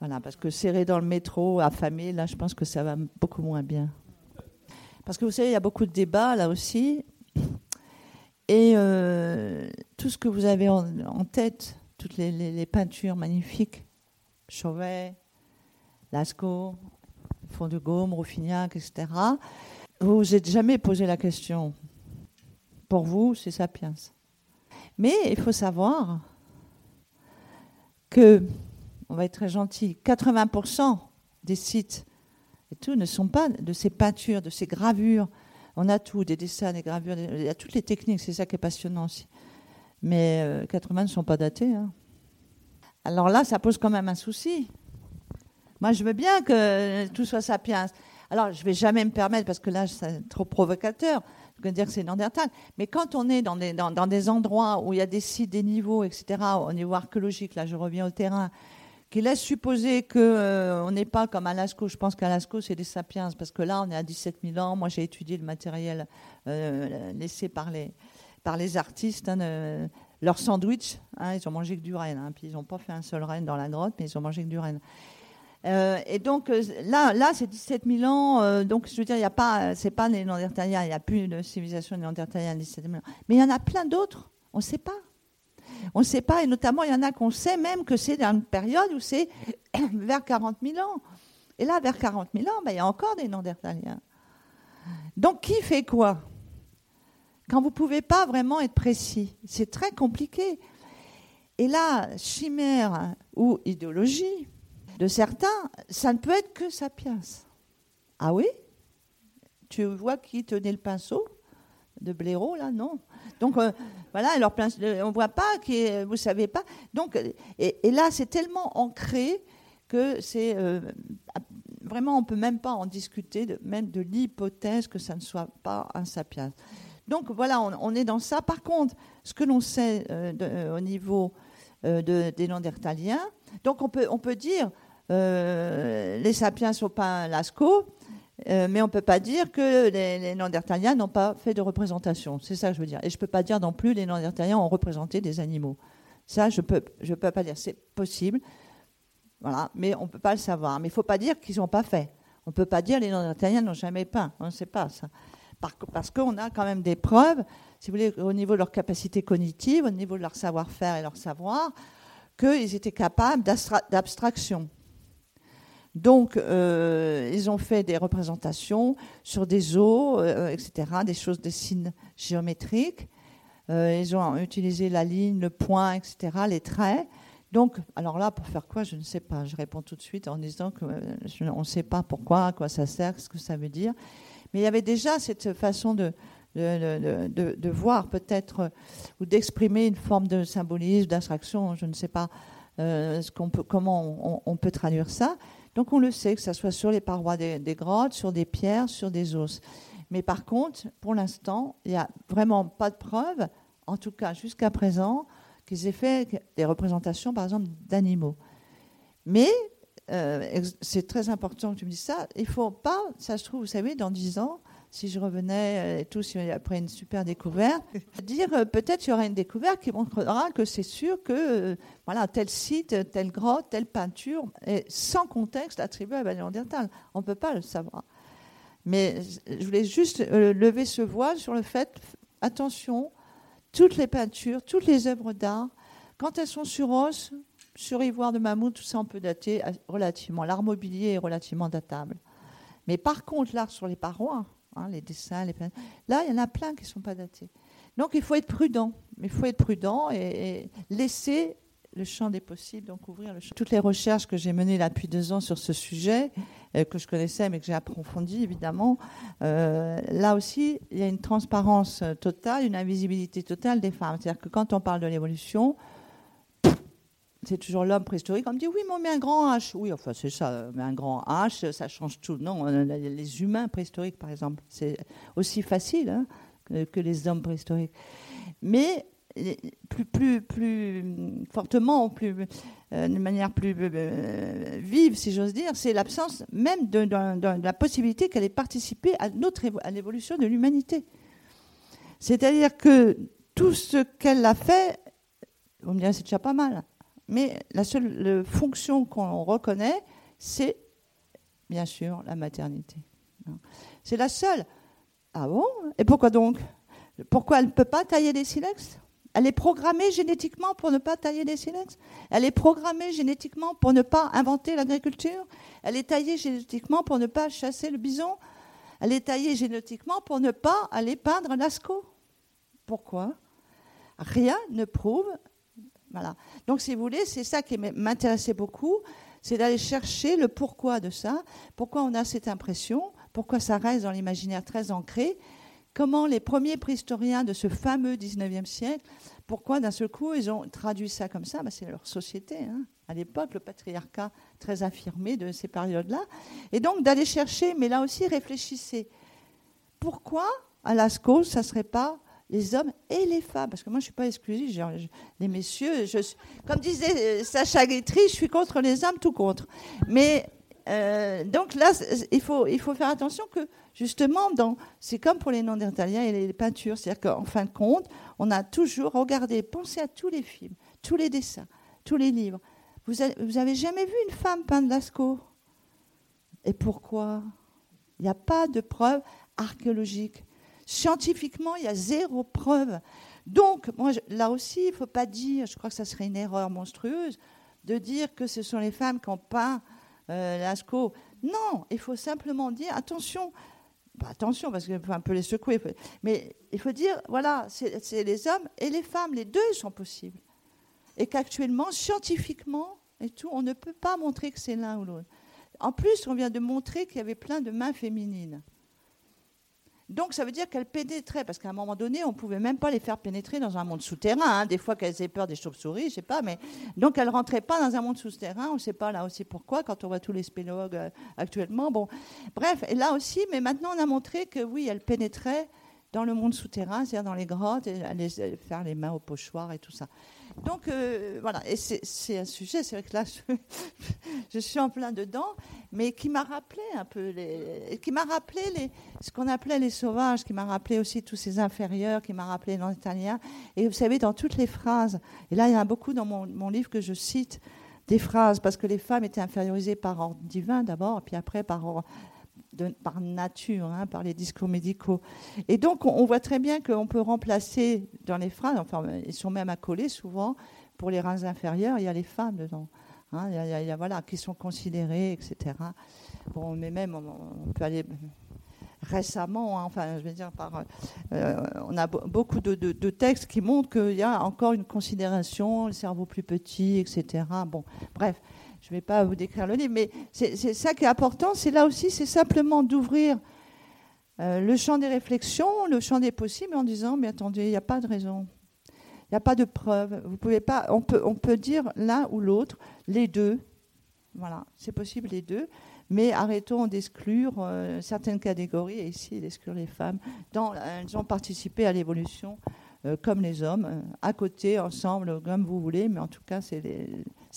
Voilà, parce que serré dans le métro, affamé, là, je pense que ça va beaucoup moins bien. Parce que vous savez, il y a beaucoup de débats là aussi. Et euh, tout ce que vous avez en, tête, toutes les, peintures magnifiques, Chauvet, Lascaux, Fond de Gaume, Rouffignac, etc., vous vous êtes jamais posé la question. Pour vous, c'est Sapiens. Mais il faut savoir que, on va être très gentil, 80% des sites et tout ne sont pas de ces peintures, de ces gravures on a tout, des dessins, des gravures, il y a toutes les techniques, c'est ça qui est passionnant aussi. Mais 80 euh, ne sont pas datés. Hein. Alors là, ça pose quand même un souci. Moi, je veux bien que tout soit sapiens. Alors, je ne vais jamais me permettre, parce que là, c'est trop provocateur, de dire que c'est Néandertal. Mais quand on est dans des, dans des endroits où il y a des sites, des niveaux, etc., au niveau archéologique, là, je reviens au terrain, qui laisse supposer qu'on euh, n'est pas comme à Lascaux. Je pense qu'à Lascaux, c'est des sapiens, parce que là, on est à 17 000 ans. Moi, j'ai étudié le matériel euh, laissé par les, par les artistes. Hein, leur sandwich, hein, ils ont mangé que du renne. Hein, puis ils n'ont pas fait un seul renne dans la grotte, mais ils ont mangé que du renne. Euh, et donc là, là c'est 17 000 ans. donc je veux dire, il y a pas, c'est pas les Néandertaliens. Il n'y a plus de civilisation néandertalienne 17 000 ans. Mais il y en a plein d'autres. On ne sait pas. On ne sait pas, et notamment, il y en a qu'on sait même que c'est dans une période où c'est *coughs* vers 40 000 ans. Et là, vers 40 000 ans, ben, il y a encore des Néandertaliens. Donc, qui fait quoi? Quand vous ne pouvez pas vraiment être précis, c'est très compliqué. Et là, chimère ou idéologie de certains, ça ne peut être que sapiens. Ah oui? Tu vois qui tenait le pinceau de blaireau, là? Non. Donc, euh, voilà, alors on ne voit pas, qui vous ne savez pas. Donc, et, là, c'est tellement ancré que c'est euh, vraiment, on ne peut même pas en discuter, même de l'hypothèse que ça ne soit pas un sapiens. Donc voilà, on, est dans ça. Par contre, ce que l'on sait euh, euh, au niveau de, des Néandertaliens, donc on peut, on peut dire les sapiens sont pas Lascaux, euh, mais on ne peut pas dire que les, les Néandertaliens n'ont pas fait de représentation. C'est ça que je veux dire. Et je ne peux pas dire non plus que les Néandertaliens ont représenté des animaux. Ça, je ne peux pas dire. C'est possible. Voilà, mais on ne peut pas le savoir. Mais il ne faut pas dire qu'ils n'ont pas fait. On ne peut pas dire que les Néandertaliens n'ont jamais peint. On ne sait pas ça. Parce qu'on a quand même des preuves, si vous voulez, au niveau de leur capacité cognitive, au niveau de leur savoir-faire et leur savoir, qu'ils étaient capables d'abstraction. Donc, euh, ils ont fait des représentations sur des eaux, euh, etc., des choses, des signes géométriques. Euh, ils ont utilisé la ligne, le point, etc., les traits. Donc, alors là, pour faire quoi, je ne sais pas. Je réponds tout de suite en disant qu'on ne sait pas pourquoi, à quoi ça sert, ce que ça veut dire. Mais il y avait déjà cette façon de, de, voir peut-être ou d'exprimer une forme de symbolisme, d'abstraction, je ne sais pas ce peut, comment on, peut traduire ça. Donc on le sait, que ce soit sur les parois des, grottes, sur des pierres, sur des os. Mais par contre, pour l'instant, il n'y a vraiment pas de preuve, en tout cas jusqu'à présent, qu'ils aient fait des représentations, par exemple, d'animaux. Mais euh, c'est très important que tu me dises ça. Il ne faut pas, ça se trouve, vous savez, dans dix ans, si je revenais euh, et tout, après une super découverte, *laughs* dire euh, peut-être il y aura une découverte qui montrera que c'est sûr que euh, voilà tel site, telle grotte, telle peinture est sans contexte attribuée à la Néandertal. On ne peut pas le savoir. Mais je voulais juste lever ce voile sur le fait, attention, toutes les peintures, toutes les œuvres d'art, quand elles sont sur os, sur ivoire de mammouth, tout ça on peut dater relativement. L'art mobilier est relativement datable. Mais par contre, l'art sur les parois, Hein, les dessins, les Là, il y en a plein qui ne sont pas datés. Donc, il faut être prudent. Il faut être prudent et, laisser le champ des possibles, donc ouvrir le champ. Toutes les recherches que j'ai menées là depuis deux ans sur ce sujet, euh, que je connaissais mais que j'ai approfondi évidemment, euh, là aussi, il y a une transparence totale, une invisibilité totale des femmes. C'est-à-dire que quand on parle de l'évolution, c'est toujours l'homme préhistorique. On me dit oui, mais on met un grand H. Oui, enfin c'est ça, mais un grand H, ça change tout. Non, les humains préhistoriques, par exemple, c'est aussi facile hein, que, les hommes préhistoriques. Mais plus, plus, plus fortement, plus, euh, manière plus euh, vive, si j'ose dire, c'est l'absence même de, la possibilité qu'elle ait participé à, notre, à l'évolution de l'humanité. C'est-à-dire que tout ce qu'elle a fait, vous me direz, c'est déjà pas mal mais la seule fonction qu'on reconnaît, c'est bien sûr la maternité. C'est la seule. Ah bon? Et pourquoi donc? Pourquoi elle ne peut pas tailler des silex? Elle est programmée génétiquement pour ne pas tailler des silex? Elle est programmée génétiquement pour ne pas inventer l'agriculture? Elle est taillée génétiquement pour ne pas chasser le bison? Elle est taillée génétiquement pour ne pas aller peindre Lascaux Pourquoi? Rien ne prouve donc, si vous voulez, c'est ça qui m'intéressait beaucoup, c'est d'aller chercher le pourquoi de ça, pourquoi on a cette impression, pourquoi ça reste dans l'imaginaire très ancré, comment les premiers préhistoriens de ce fameux 19e siècle, pourquoi d'un seul coup ils ont traduit ça comme ça? Ben, C'est leur société. Hein. À l'époque, le patriarcat très affirmé de ces périodes-là. Et donc d'aller chercher, mais là aussi réfléchissez. Pourquoi à Lascaux, ça ne serait pas les hommes et les femmes, parce que moi je ne suis pas exclusive, les messieurs, je, comme disait euh, Sacha Guitry, je suis contre les hommes, tout contre. Mais euh, donc là, il faut, faire attention que justement, c'est comme pour les Néandertaliens et les peintures, c'est-à-dire qu'en fin de compte, on a toujours regardé, pensé à tous les films, tous les dessins, tous les livres. Vous avez, vous avez jamais vu une femme peindre Lascaux? Et pourquoi? Il n'y a pas de preuves archéologiques. Scientifiquement, il y a zéro preuve. Donc, moi, là aussi, il ne faut pas dire, je crois que ça serait une erreur monstrueuse, de dire que ce sont les femmes qui ont peint euh, Lascaux. Non, il faut simplement dire, attention, attention, parce qu'il faut un peu les secouer, mais il faut dire, voilà, c'est les hommes et les femmes, les deux sont possibles. Et qu'actuellement, scientifiquement et tout, on ne peut pas montrer que c'est l'un ou l'autre. En plus, on vient de montrer qu'il y avait plein de mains féminines. Donc ça veut dire qu'elles pénétraient, parce qu'à un moment donné, on ne pouvait même pas les faire pénétrer dans un monde souterrain. Hein. Des fois qu'elles aient peur des chauves-souris, je ne sais pas, mais donc elles ne rentraient pas dans un monde souterrain. On ne sait pas là aussi pourquoi, quand on voit tous les spéléologues euh, actuellement. Bon, bref, et là aussi, mais maintenant on a montré que oui, elles pénétraient dans le monde souterrain, c'est-à-dire dans les grottes, et aller faire les mains au pochoir et tout ça. Donc euh, voilà, et c'est un sujet, c'est vrai que là, *laughs* je, suis en plein dedans, mais qui m'a rappelé un peu, les, qui m'a rappelé les, ce qu'on appelait les sauvages, qui m'a rappelé aussi tous ces inférieurs, qui m'a rappelé italien. Et vous savez, dans toutes les phrases, et là, il y en a beaucoup dans mon, mon livre que je cite, des phrases, parce que les femmes étaient infériorisées par ordre divin d'abord, puis après par ordre par nature, hein, par les discours médicaux. Et donc, on, voit très bien qu'on peut remplacer dans les phrases, enfin, ils sont même accolés souvent, pour les reins inférieurs, il y a les femmes dedans. hein, y a, voilà, qui sont considérés, etc. Bon, mais même, on, peut aller récemment, hein, enfin, je veux dire, par, euh, on a beaucoup de, textes qui montrent qu'il y a encore une considération, le cerveau plus petit, etc. Bon, bref, je ne vais pas vous décrire le livre, mais c'est ça qui est important, c'est là aussi, c'est simplement d'ouvrir euh, le champ des réflexions, le champ des possibles, en disant, mais attendez, il n'y a pas de raison. Il n'y a pas de preuve. Vous pouvez pas, on, peut, on peut dire l'un ou l'autre, les deux. Voilà, c'est possible les deux. Mais arrêtons d'exclure euh, certaines catégories, et ici d'exclure les femmes. Dans, elles ont participé à l'évolution euh, comme les hommes, à côté, ensemble, comme vous voulez, mais en tout cas, c'est les,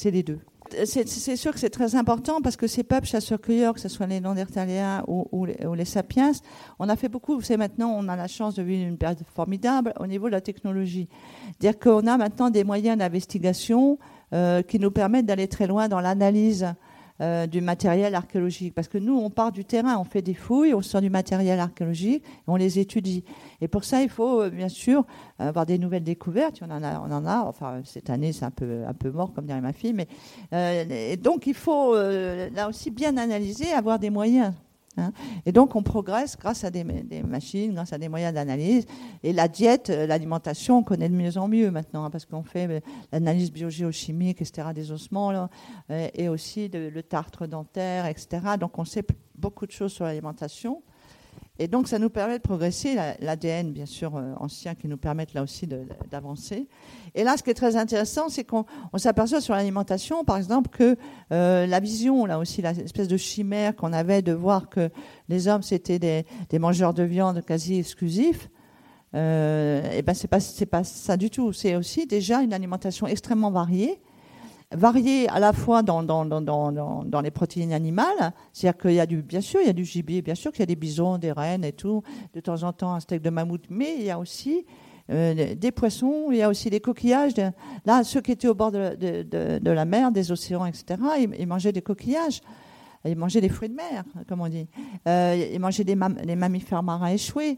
les deux c'est sûr que c'est très important parce que ces peuples chasseurs-cueilleurs, que ce soit les Néandertaliens ou, les, Sapiens, on a fait beaucoup. Vous savez, maintenant, on a la chance de vivre une période formidable au niveau de la technologie. Dire qu'on a maintenant des moyens d'investigation euh, qui nous permettent d'aller très loin dans l'analyse euh, du matériel archéologique. Parce que nous, on part du terrain, on fait des fouilles, on sort du matériel archéologique, on les étudie. Et pour ça, il faut euh, bien sûr avoir des nouvelles découvertes. On en a, on en a. Enfin, cette année, c'est un peu, un peu mort, comme dirait ma fille. Mais euh, et donc, il faut là aussi bien analyser, avoir des moyens. Hein. Et donc, on progresse grâce à des, machines, grâce à des moyens d'analyse. Et la diète, euh, l'alimentation, on connaît de mieux en mieux maintenant, hein, parce qu'on fait euh, l'analyse biogéochimique, etc., des ossements, euh, et aussi le tartre dentaire, etc. Donc, on sait beaucoup de choses sur l'alimentation. Et donc, ça nous permet de progresser, l'ADN, bien sûr, euh, ancien, qui nous permettent là aussi d'avancer. Et là, ce qui est très intéressant, c'est qu'on s'aperçoit sur l'alimentation, par exemple, que euh, la vision, là aussi, l'espèce de chimère qu'on avait de voir que les hommes, c'était des, mangeurs de viande quasi exclusifs, euh, et ben c'est pas c'est pas ça du tout. C'est aussi déjà une alimentation extrêmement variée varié à la fois dans, les protéines animales, c'est-à-dire qu'il y a du, bien sûr, il y a du gibier, bien sûr qu'il y a des bisons, des rennes et tout, de temps en temps un steak de mammouth, mais il y a aussi euh, des poissons, il y a aussi des coquillages. là, ceux qui étaient au bord de, la mer, des océans, etc., ils, mangeaient des coquillages. Ils mangeaient des fruits de mer, comme on dit. Euh, ils mangeaient des, mammifères marins échoués.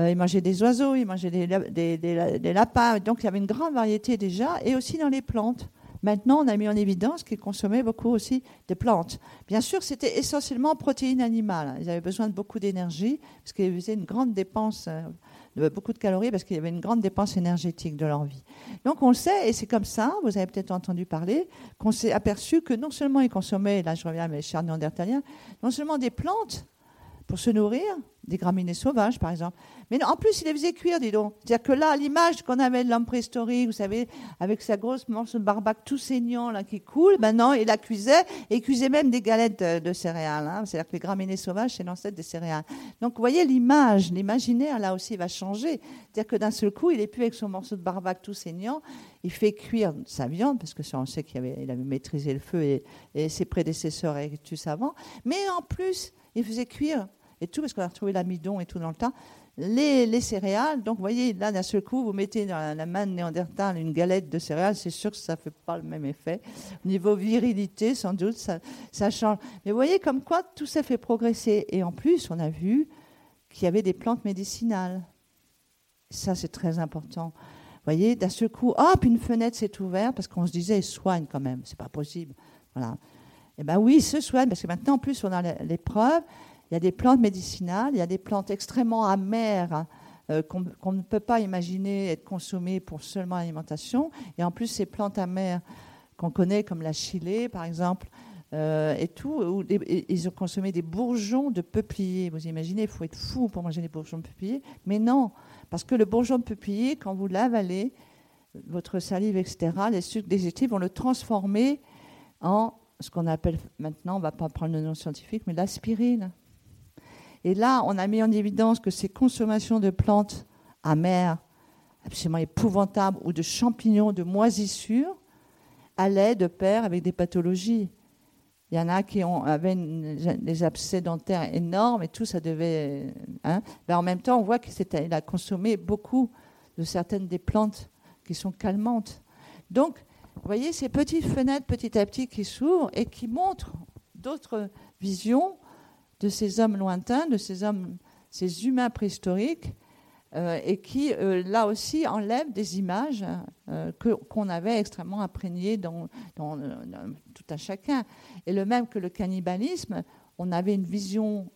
Euh, ils mangeaient des oiseaux, ils mangeaient des, lapins. Donc il y avait une grande variété déjà, et aussi dans les plantes. Maintenant, on a mis en évidence qu'ils consommaient beaucoup aussi des plantes. Bien sûr, c'était essentiellement protéines animales. Ils avaient besoin de beaucoup d'énergie, parce qu'ils faisaient une grande dépense, euh, beaucoup de calories, parce qu'il y avait une grande dépense énergétique de leur vie. Donc on le sait, et c'est comme ça, vous avez peut-être entendu parler, qu'on s'est aperçu que non seulement ils consommaient, là je reviens à mes chers néandertaliens, non seulement des plantes pour se nourrir, des graminées sauvages, par exemple. Mais en plus, il les faisait cuire, dis donc. C'est-à-dire que là, l'image qu'on avait de l'homme préhistorique, vous savez, avec sa grosse morceau de barbac tout saignant là, qui coule, maintenant, il la cuisait, et il cuisait même des galettes de, céréales. Hein. C'est-à-dire que les graminées sauvages, c'est l'ancêtre des céréales. Donc, vous voyez, l'image, l'imaginaire, là aussi, va changer. C'est-à-dire que d'un seul coup, il est plus avec son morceau de barbac tout saignant, il fait cuire sa viande, parce que ça, on sait qu'il avait, maîtrisé le feu et, et ses prédécesseurs étaient tous avant. Mais en plus, il faisait cuire et tout, parce qu'on a retrouvé l'amidon et tout dans le temps. Les, céréales, donc vous voyez, là d'un seul coup, vous mettez dans la main de Néandertal une galette de céréales, c'est sûr que ça ne fait pas le même effet. Au niveau virilité, sans doute, ça, ça change. Mais vous voyez comme quoi tout ça fait progresser. Et en plus, on a vu qu'il y avait des plantes médicinales. Ça, c'est très important. Vous voyez, d'un seul coup, hop, une fenêtre s'est ouverte parce qu'on se disait, soigne quand même, c'est pas possible. Voilà. Eh bien oui, se soigne, parce que maintenant, en plus, on a les preuves. Il y a des plantes médicinales, il y a des plantes extrêmement amères euh, qu'on ne peut pas imaginer être consommées pour seulement l'alimentation. Et en plus, ces plantes amères qu'on connaît comme la chilée, par exemple, euh, et tout, où ils ont consommé des bourgeons de peuplier. Vous imaginez, il faut être fou pour manger des bourgeons de peuplier. Mais non, parce que le bourgeon de peuplier, quand vous l'avalez, votre salive, etc., les sucres digestifs vont le transformer en ce qu'on appelle maintenant, on ne va pas prendre le nom scientifique, mais l'aspirine. Et là, on a mis en évidence que ces consommations de plantes amères, absolument épouvantables, ou de champignons de moisissure, allaient de pair avec des pathologies. Il y en a qui avaient des abcès dentaires énormes et tout, ça devait. Hein. En même temps, on voit qu'il a consommé beaucoup de certaines des plantes qui sont calmantes. Donc, vous voyez ces petites fenêtres petit à petit qui s'ouvrent et qui montrent d'autres visions de ces hommes lointains, de ces hommes, ces humains préhistoriques, et qui, là aussi, enlève des images qu'on avait extrêmement imprégnées dans, dans, tout un chacun. Et le même que le cannibalisme, on avait une vision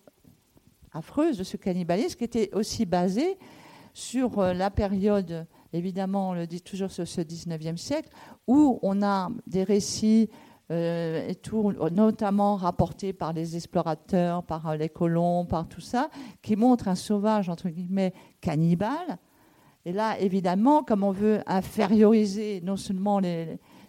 affreuse de ce cannibalisme qui était aussi basée sur la période, évidemment, on le dit toujours sur ce 19e siècle, où on a des récits euh, et tout, notamment rapportés par les explorateurs, par euh, les colons, par tout ça, qui montrent un sauvage, entre guillemets, cannibale. Et là, évidemment, comme on veut inférioriser non seulement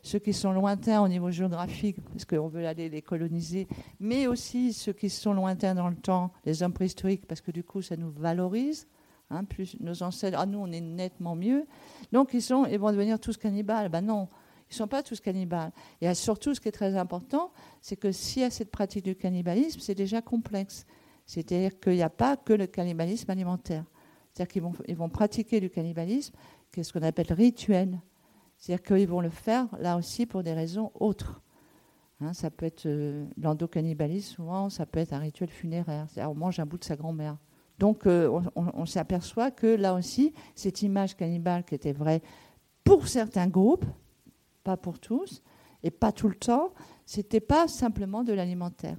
ceux qui sont lointains au niveau géographique, parce qu'on veut aller les coloniser, mais aussi ceux qui sont lointains dans le temps, les hommes préhistoriques, parce que du coup, ça nous valorise. Hein, plus nos ancêtres, ah, nous, on est nettement mieux. Donc, ils, sont, ils vont devenir tous cannibales. Ben non, ne sont pas tous cannibales. Et surtout, ce qui est très important, c'est que s'il y a cette pratique du cannibalisme, c'est déjà complexe. C'est-à-dire qu'il n'y a pas que le cannibalisme alimentaire. C'est-à-dire qu'ils vont, pratiquer du cannibalisme, qui est ce qu'on appelle rituel. C'est-à-dire qu'ils vont le faire, là aussi, pour des raisons autres. Hein, ça peut être euh, l'endocannibalisme, souvent, ça peut être un rituel funéraire. C'est-à-dire on mange un bout de sa grand-mère. Donc, euh, on s'aperçoit que là aussi, cette image cannibale qui était vraie pour certains groupes, pas pour tous, et pas tout le temps, c'était pas simplement de l'alimentaire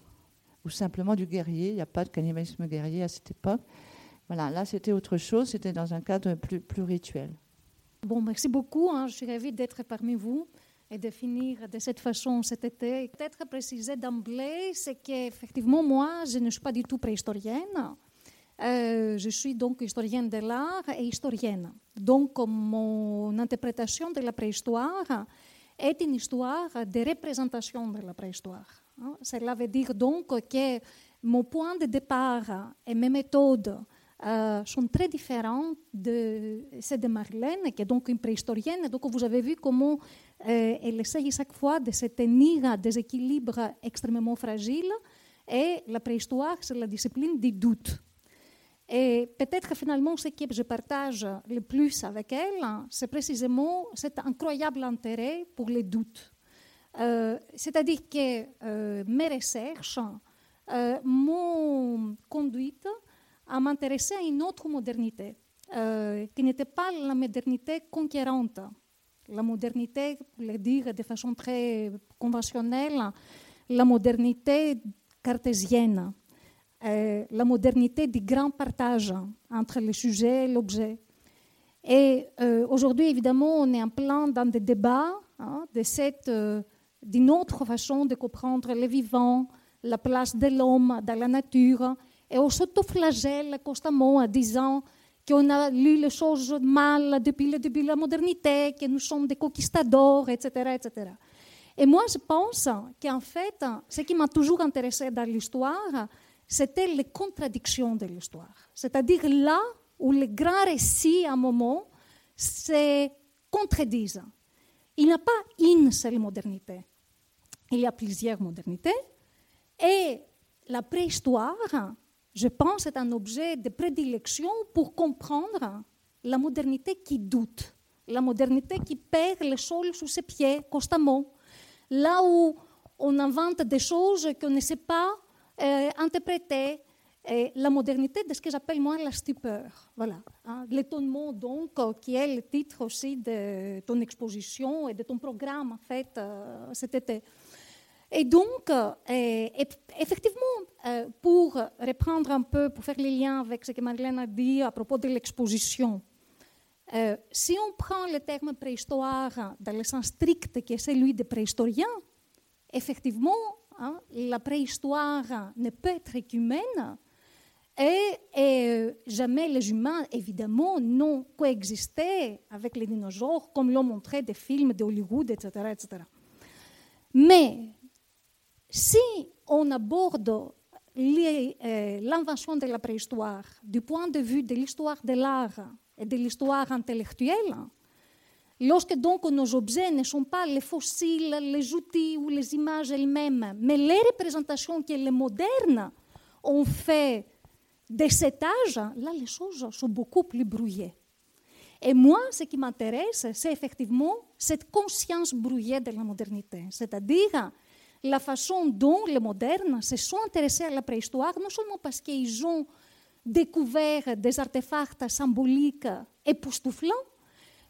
ou simplement du guerrier. Il n'y a pas de cannibalisme guerrier à cette époque. Voilà, là c'était autre chose, c'était dans un cadre plus, rituel. Bon, merci beaucoup. Hein. Je suis ravie d'être parmi vous et de finir de cette façon cet été. Peut-être préciser d'emblée, c'est qu'effectivement, moi, je ne suis pas du tout préhistorienne. Euh, je suis donc historienne de l'art et historienne. Donc, mon interprétation de la préhistoire est une histoire de représentation de la préhistoire. Hein. Cela veut dire donc que mon point de départ et mes méthodes euh, sont très différentes de celles de Marlène, qui est donc une préhistorienne. Donc vous avez vu comment euh, elle essaye chaque fois de se tenir des équilibres extrêmement fragiles. Et la préhistoire, c'est la discipline du doute. Et peut-être finalement, ce que je partage le plus avec elle, c'est précisément cet incroyable intérêt pour les doutes. Euh, c'est-à-dire que euh, mes recherches euh, m'ont conduite à m'intéresser à une autre modernité, qui n'était pas la modernité conquérante, la modernité, pour le dire de façon très conventionnelle, la modernité cartésienne. Euh, la modernité du grand partage entre le sujet et l'objet. Et euh, aujourd'hui, évidemment, on est en plein dans des débats hein, de cette, euh, d'une autre façon de comprendre le vivant, la place de l'homme dans la nature, et on s'autoflagelle constamment en disant qu'on a lu les choses mal depuis le début de la modernité, que nous sommes des conquistadors, etc. etc. Et moi, je pense qu'en fait, ce qui m'a toujours intéressé dans l'histoire, c'était les contradictions de l'histoire. C'est-à-dire là où les grands récits, à un moment, se contredisent. Il n'y a pas une seule modernité. Il y a plusieurs modernités. Et la préhistoire, je pense, est un objet de prédilection pour comprendre la modernité qui doute, la modernité qui perd le sol sous ses pieds constamment. Là où on invente des choses qu'on ne sait pas euh, interpréter euh, la modernité de ce que j'appelle moi la stupeur. Voilà. Hein. L'étonnement, donc, euh, qui est le titre aussi de ton exposition et de ton programme, en fait, cet été. Et donc, effectivement, pour reprendre un peu, pour faire les liens avec ce que Marlène a dit à propos de l'exposition, si on prend le terme préhistoire dans le sens strict qui est celui de préhistorien, effectivement, Hein, la préhistoire ne peut être qu'humaine et, jamais les humains, évidemment, n'ont coexisté avec les dinosaures comme l'ont montré des films de Hollywood, etc., etc. Mais si on aborde euh, l'invention de la préhistoire du point de vue de l'histoire de l'art et de l'histoire intellectuelle, Lorsque donc nos objets ne sont pas les fossiles, les outils ou les images elles-mêmes, mais les représentations que les modernes ont fait de cet âge, là les choses sont beaucoup plus brouillées. Et moi, ce qui m'intéresse, c'est effectivement cette conscience brouillée de la modernité, c'est-à-dire la façon dont les modernes se sont intéressés à la préhistoire, non seulement parce qu'ils ont découvert des artefacts symboliques époustouflants,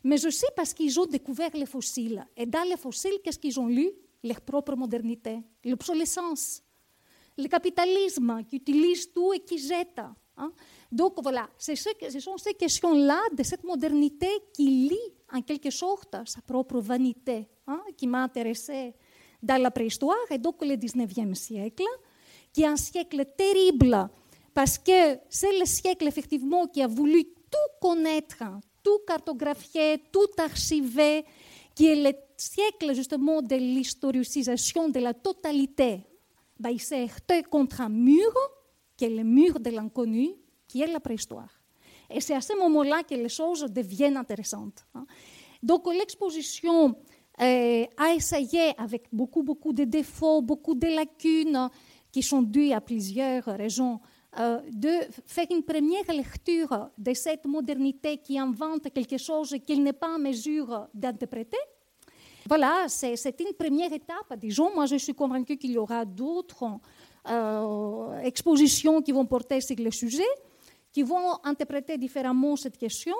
mais aussi parce qu'ils ont découvert les fossiles. Et dans les fossiles, qu'est-ce qu'ils ont lu? Leur propre modernité, l'obsolescence, le capitalisme qui utilise tout et qui jette. Hein. Donc voilà, ce, ce sont ces questions-là de cette modernité qui lie en quelque sorte sa propre vanité, hein, qui m'a intéressée dans la préhistoire et donc le 19e siècle, qui est un siècle terrible parce que c'est le siècle effectivement qui a voulu tout connaître, tout cartographier, tout archiver, qui est le siècle justement de l'historicisation de la totalité. Ben, il s'est heurté contre un mur, qui est le mur de l'inconnu, qui est la préhistoire. Et c'est à ce moment-là que les choses deviennent intéressantes. Hein. Donc l'exposition euh, a essayé, avec beaucoup, beaucoup de défauts, beaucoup de lacunes qui sont dues à plusieurs raisons, de faire une première lecture de cette modernité qui invente quelque chose qu'il n'est pas en mesure d'interpréter. Voilà, c'est une première étape. Disons, moi je suis convaincue qu'il y aura d'autres euh, expositions qui vont porter sur le sujet, qui vont interpréter différemment cette question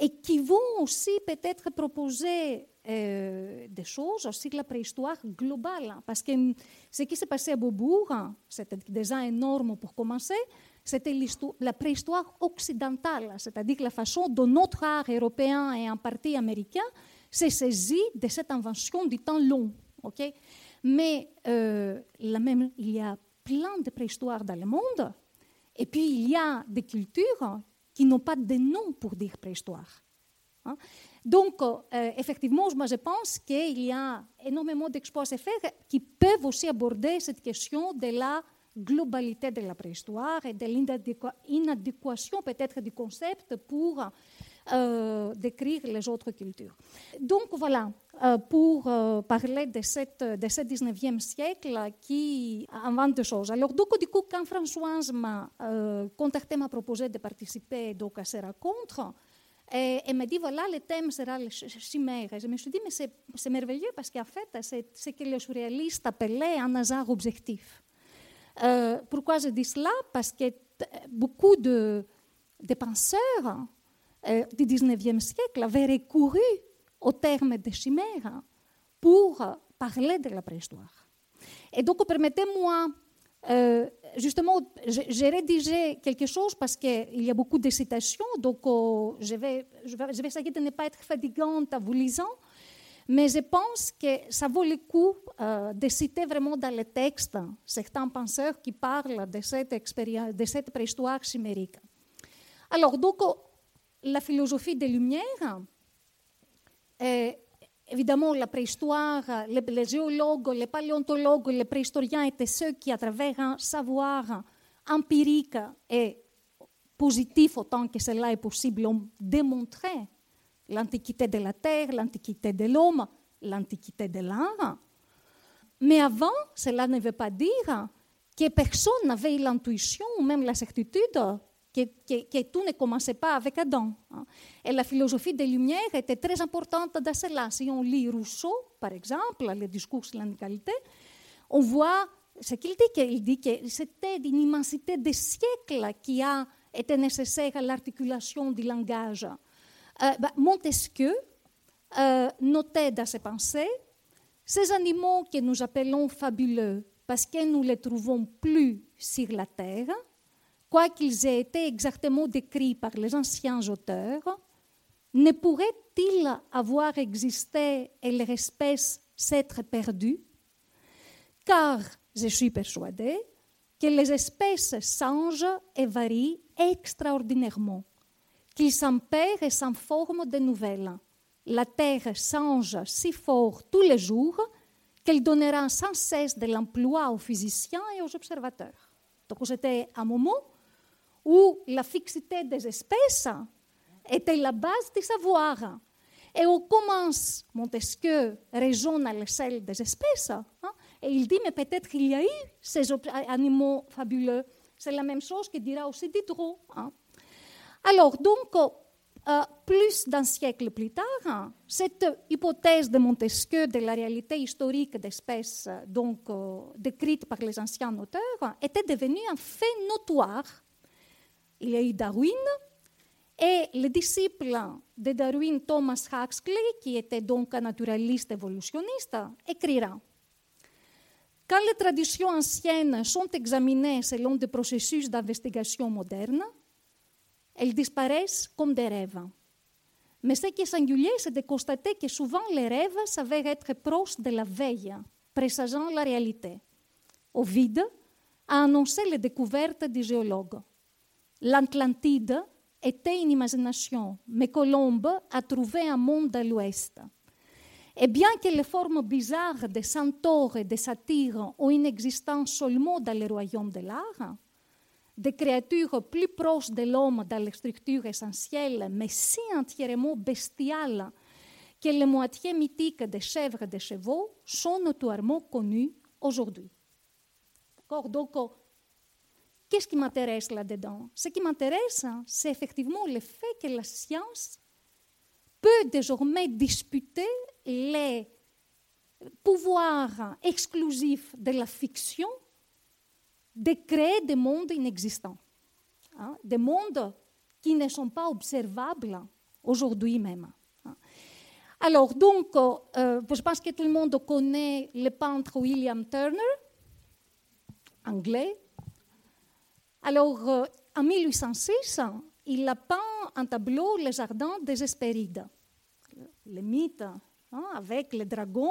et qui vont aussi peut-être proposer euh, des choses sur la préhistoire globale. Parce que ce qui s'est passé à Beaubourg, c'était déjà énorme pour commencer, c'était la préhistoire occidentale, c'est-à-dire la façon dont notre art européen et en partie américain s'est saisi de cette invention du temps long. Okay? Mais euh, même, il y a plein de préhistoires dans le monde, et puis il y a des cultures qui n'ont pas de nom pour dire préhistoire. Hein. Donc, euh, effectivement, moi, je pense qu'il y a énormément d'expos à faire qui peuvent aussi aborder cette question de la globalité de la préhistoire et de l'inadéquation peut-être du concept pour euh, décrire les autres cultures. Donc voilà, euh, pour parler de, cette, de ce 19e siècle qui invente des choses. Alors donc du coup, quand Françoise m'a contacté, m'a proposé de participer donc, à ces rencontres, et elle m'a dit, voilà, le thème sera le chimère. Et je me dit, mais c'est merveilleux parce qu'en fait, c'est ce que les surréalistes appelaient un hasard objectif. Pourquoi je dis cela Parce que beaucoup de, penseurs du 19e siècle avaient recouru au terme de chimère pour parler de la préhistoire. Et donc, permettez-moi euh, justement, j'ai rédigé quelque chose parce qu'il y a beaucoup de citations, donc oh, je, vais, je, vais, essayer de ne pas être fatigante à vous lisant, mais je pense que ça vaut le coup euh, de citer vraiment dans le texte certains penseurs qui parlent de cette, expérience, de cette préhistoire chimérique. Alors, donc, oh, la philosophie des Lumières, est Évidemment, la préhistoire, les, géologues, les paléontologues, les préhistoriens étaient ceux qui, à travers un savoir empirique et positif autant que cela est possible, ont démontré l'antiquité de la Terre, l'antiquité de l'homme, l'antiquité de l'art. Mais avant, cela ne veut pas dire que personne n'avait l'intuition ou même la certitude que, tout ne commençait pas avec Adam. Hein. Et la philosophie des Lumières était très importante dans cela. Si on lit Rousseau, par exemple, le discours sur l'inégalité, on voit ce qu'il dit, qu'il dit que c'était une immensité de siècles qui a été nécessaire à l'articulation du langage. Euh, bah, Montesquieu euh, notait dans ses pensées ces animaux que nous appelons fabuleux parce que nous les trouvons plus sur la terre, quoiqu'ils aient été exactement décrits par les anciens auteurs, ne pourraient-ils avoir existé et leur espèce s'être perdue? Car je suis persuadée que les espèces changent et varient extraordinairement, qu'ils s'empèrent et s'informent de nouvelles. La Terre change si fort tous les jours qu'elle donnera sans cesse de l'emploi aux physiciens et aux observateurs. Donc c'était un moment où la fixité des espèces était la base du savoir. Et on commence, Montesquieu raisonne à l'échelle des espèces, hein, et il dit, mais peut-être qu'il y a eu ces animaux fabuleux. C'est la même chose que dira aussi Diderot. Hein. Alors, donc, euh, plus d'un siècle plus tard, cette hypothèse de Montesquieu de la réalité historique d'espèces, donc euh, décrite par les anciens auteurs, était devenue un fait notoire il y a eu Darwin, et le disciple de Darwin, Thomas Huxley, qui était donc un naturaliste évolutionniste, écrira Quand les traditions anciennes sont examinées selon des processus d'investigation modernes, elles disparaissent comme des rêves. Mais ce qui est singulier, c'est de constater que souvent les rêves s'avèrent être proches de la veille, présageant la réalité. Ovide a annoncé les découvertes des géologues. L'Atlantide était une imagination, mais Colombe a trouvé un monde à l'ouest. Et bien que les formes bizarres des centaures et des satyres ont une existence seulement dans le royaume de l'art, des créatures plus proches de l'homme dans les structures essentielles, mais si entièrement bestiales que les moitiés mythiques des chèvres et des chevaux sont notoirement connues aujourd'hui. Donc, Qu'est-ce qui m'intéresse là-dedans? Ce qui m'intéresse, hein, c'est effectivement le fait que la science peut désormais disputer les pouvoirs exclusifs de la fiction de créer des mondes inexistants, hein, des mondes qui ne sont pas observables aujourd'hui même. Hein. Alors, donc, euh, je pense que tout le monde connaît le peintre William Turner, anglais, alors, euh, en 1806, il a peint un tableau, Le Jardin des Hespérides, le mythe, hein, avec le dragon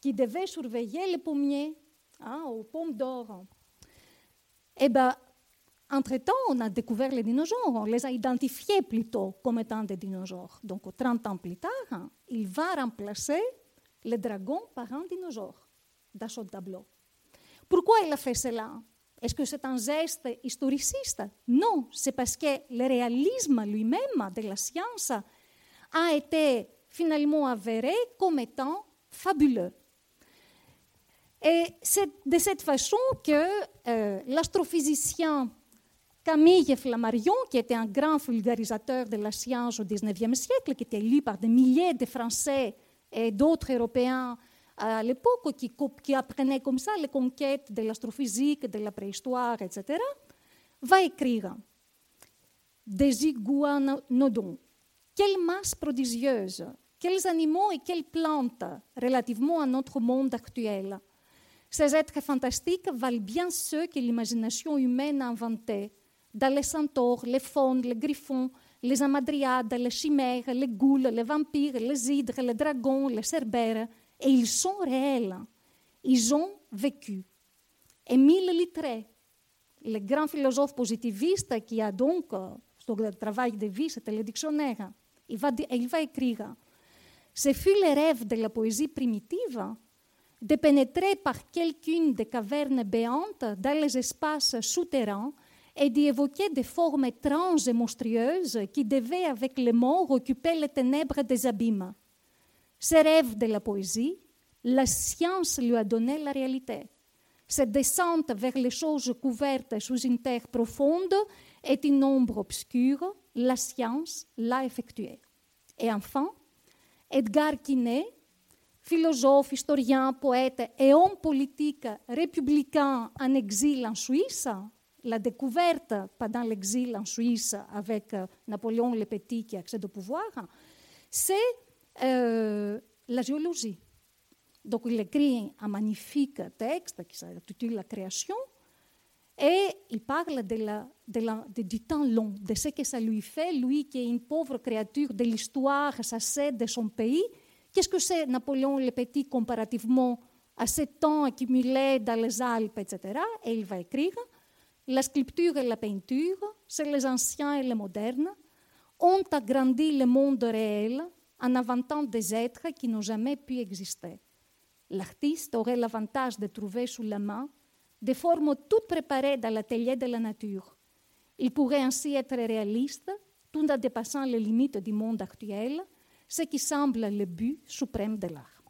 qui devait surveiller les pommiers hein, aux pommes d'or. Eh bien, entre-temps, on a découvert les dinosaures, on les a identifiés plutôt comme étant des dinosaures. Donc, 30 ans plus tard, il va remplacer le dragon par un dinosaure dans son tableau. Pourquoi il a fait cela? Est-ce que c'est un geste historiciste Non, c'est parce que le réalisme lui-même de la science a été finalement avéré comme étant fabuleux. Et c'est de cette façon que euh, l'astrophysicien Camille Flammarion, qui était un grand vulgarisateur de la science au XIXe siècle, qui était lu par des milliers de Français et d'autres Européens à l'époque qui, apprenait comme ça les conquêtes de l'astrophysique, de la préhistoire, etc., va écrire des iguanodons. Quelle masse prodigieuse, quels animaux et quelles plantes relativement à notre monde actuel. Ces êtres fantastiques valent bien ceux que l'imagination humaine a inventés, dans les centaures, les faunes, les griffons, les amadriades, les chimères, les goules, les vampires, les hydres, les dragons, les cerbères, et ils sont réels. Ils ont vécu. Émile Littré, le grand philosophe positiviste qui a donc euh, son travail de vie, c'était le dictionnaire, il va, il va écrire Ce fut le rêve de la poésie primitive de pénétrer par quelqu'une des cavernes béantes dans les espaces souterrains et d'y évoquer des formes étranges et monstrueuses qui devaient, avec les morts, occuper les ténèbres des abîmes. Ses rêves de la poésie, la science lui a donné la réalité. Cette descente vers les choses couvertes sous une terre profonde est une ombre obscure, la science l'a effectuée. Et enfin, Edgar Quinet, philosophe, historien, poète et homme politique républicain en exil en Suisse, la découverte pendant l'exil en Suisse avec Napoléon le Petit qui accède au pouvoir, c'est euh, la géologie. Donc il écrit un magnifique texte qui s'intitule La création et il parle de du temps long, de ce que ça lui fait, lui qui est une pauvre créature de l'histoire, sa sède de son pays. Qu'est-ce que c'est Napoléon le Petit comparativement à ce temps accumulé dans les Alpes, etc. Et il va écrire La sculpture et la peinture, c'est les anciens et les modernes, ont agrandi le monde réel en inventant des êtres qui n'ont jamais pu exister. L'artiste aurait l'avantage de trouver sous la main des formes toutes préparées dans l'atelier de la nature. Il pourrait ainsi être réaliste tout en dépassant les limites du monde actuel, ce qui semble le but suprême de l'art.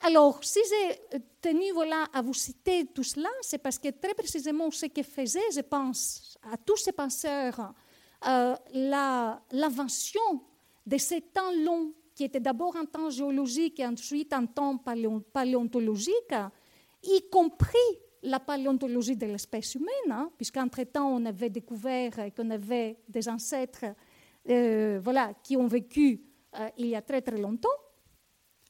Alors, si j'ai tenu voilà, à vous citer tout cela, c'est parce que très précisément ce que faisait, je pense, à tous ces penseurs, euh, l'invention de ces temps longs, qui était d'abord un temps géologique et ensuite un temps paléontologique, y compris la paléontologie de l'espèce humaine, hein, puisqu'entre-temps, on avait découvert qu'on avait des ancêtres euh, voilà, qui ont vécu euh, il y a très très longtemps,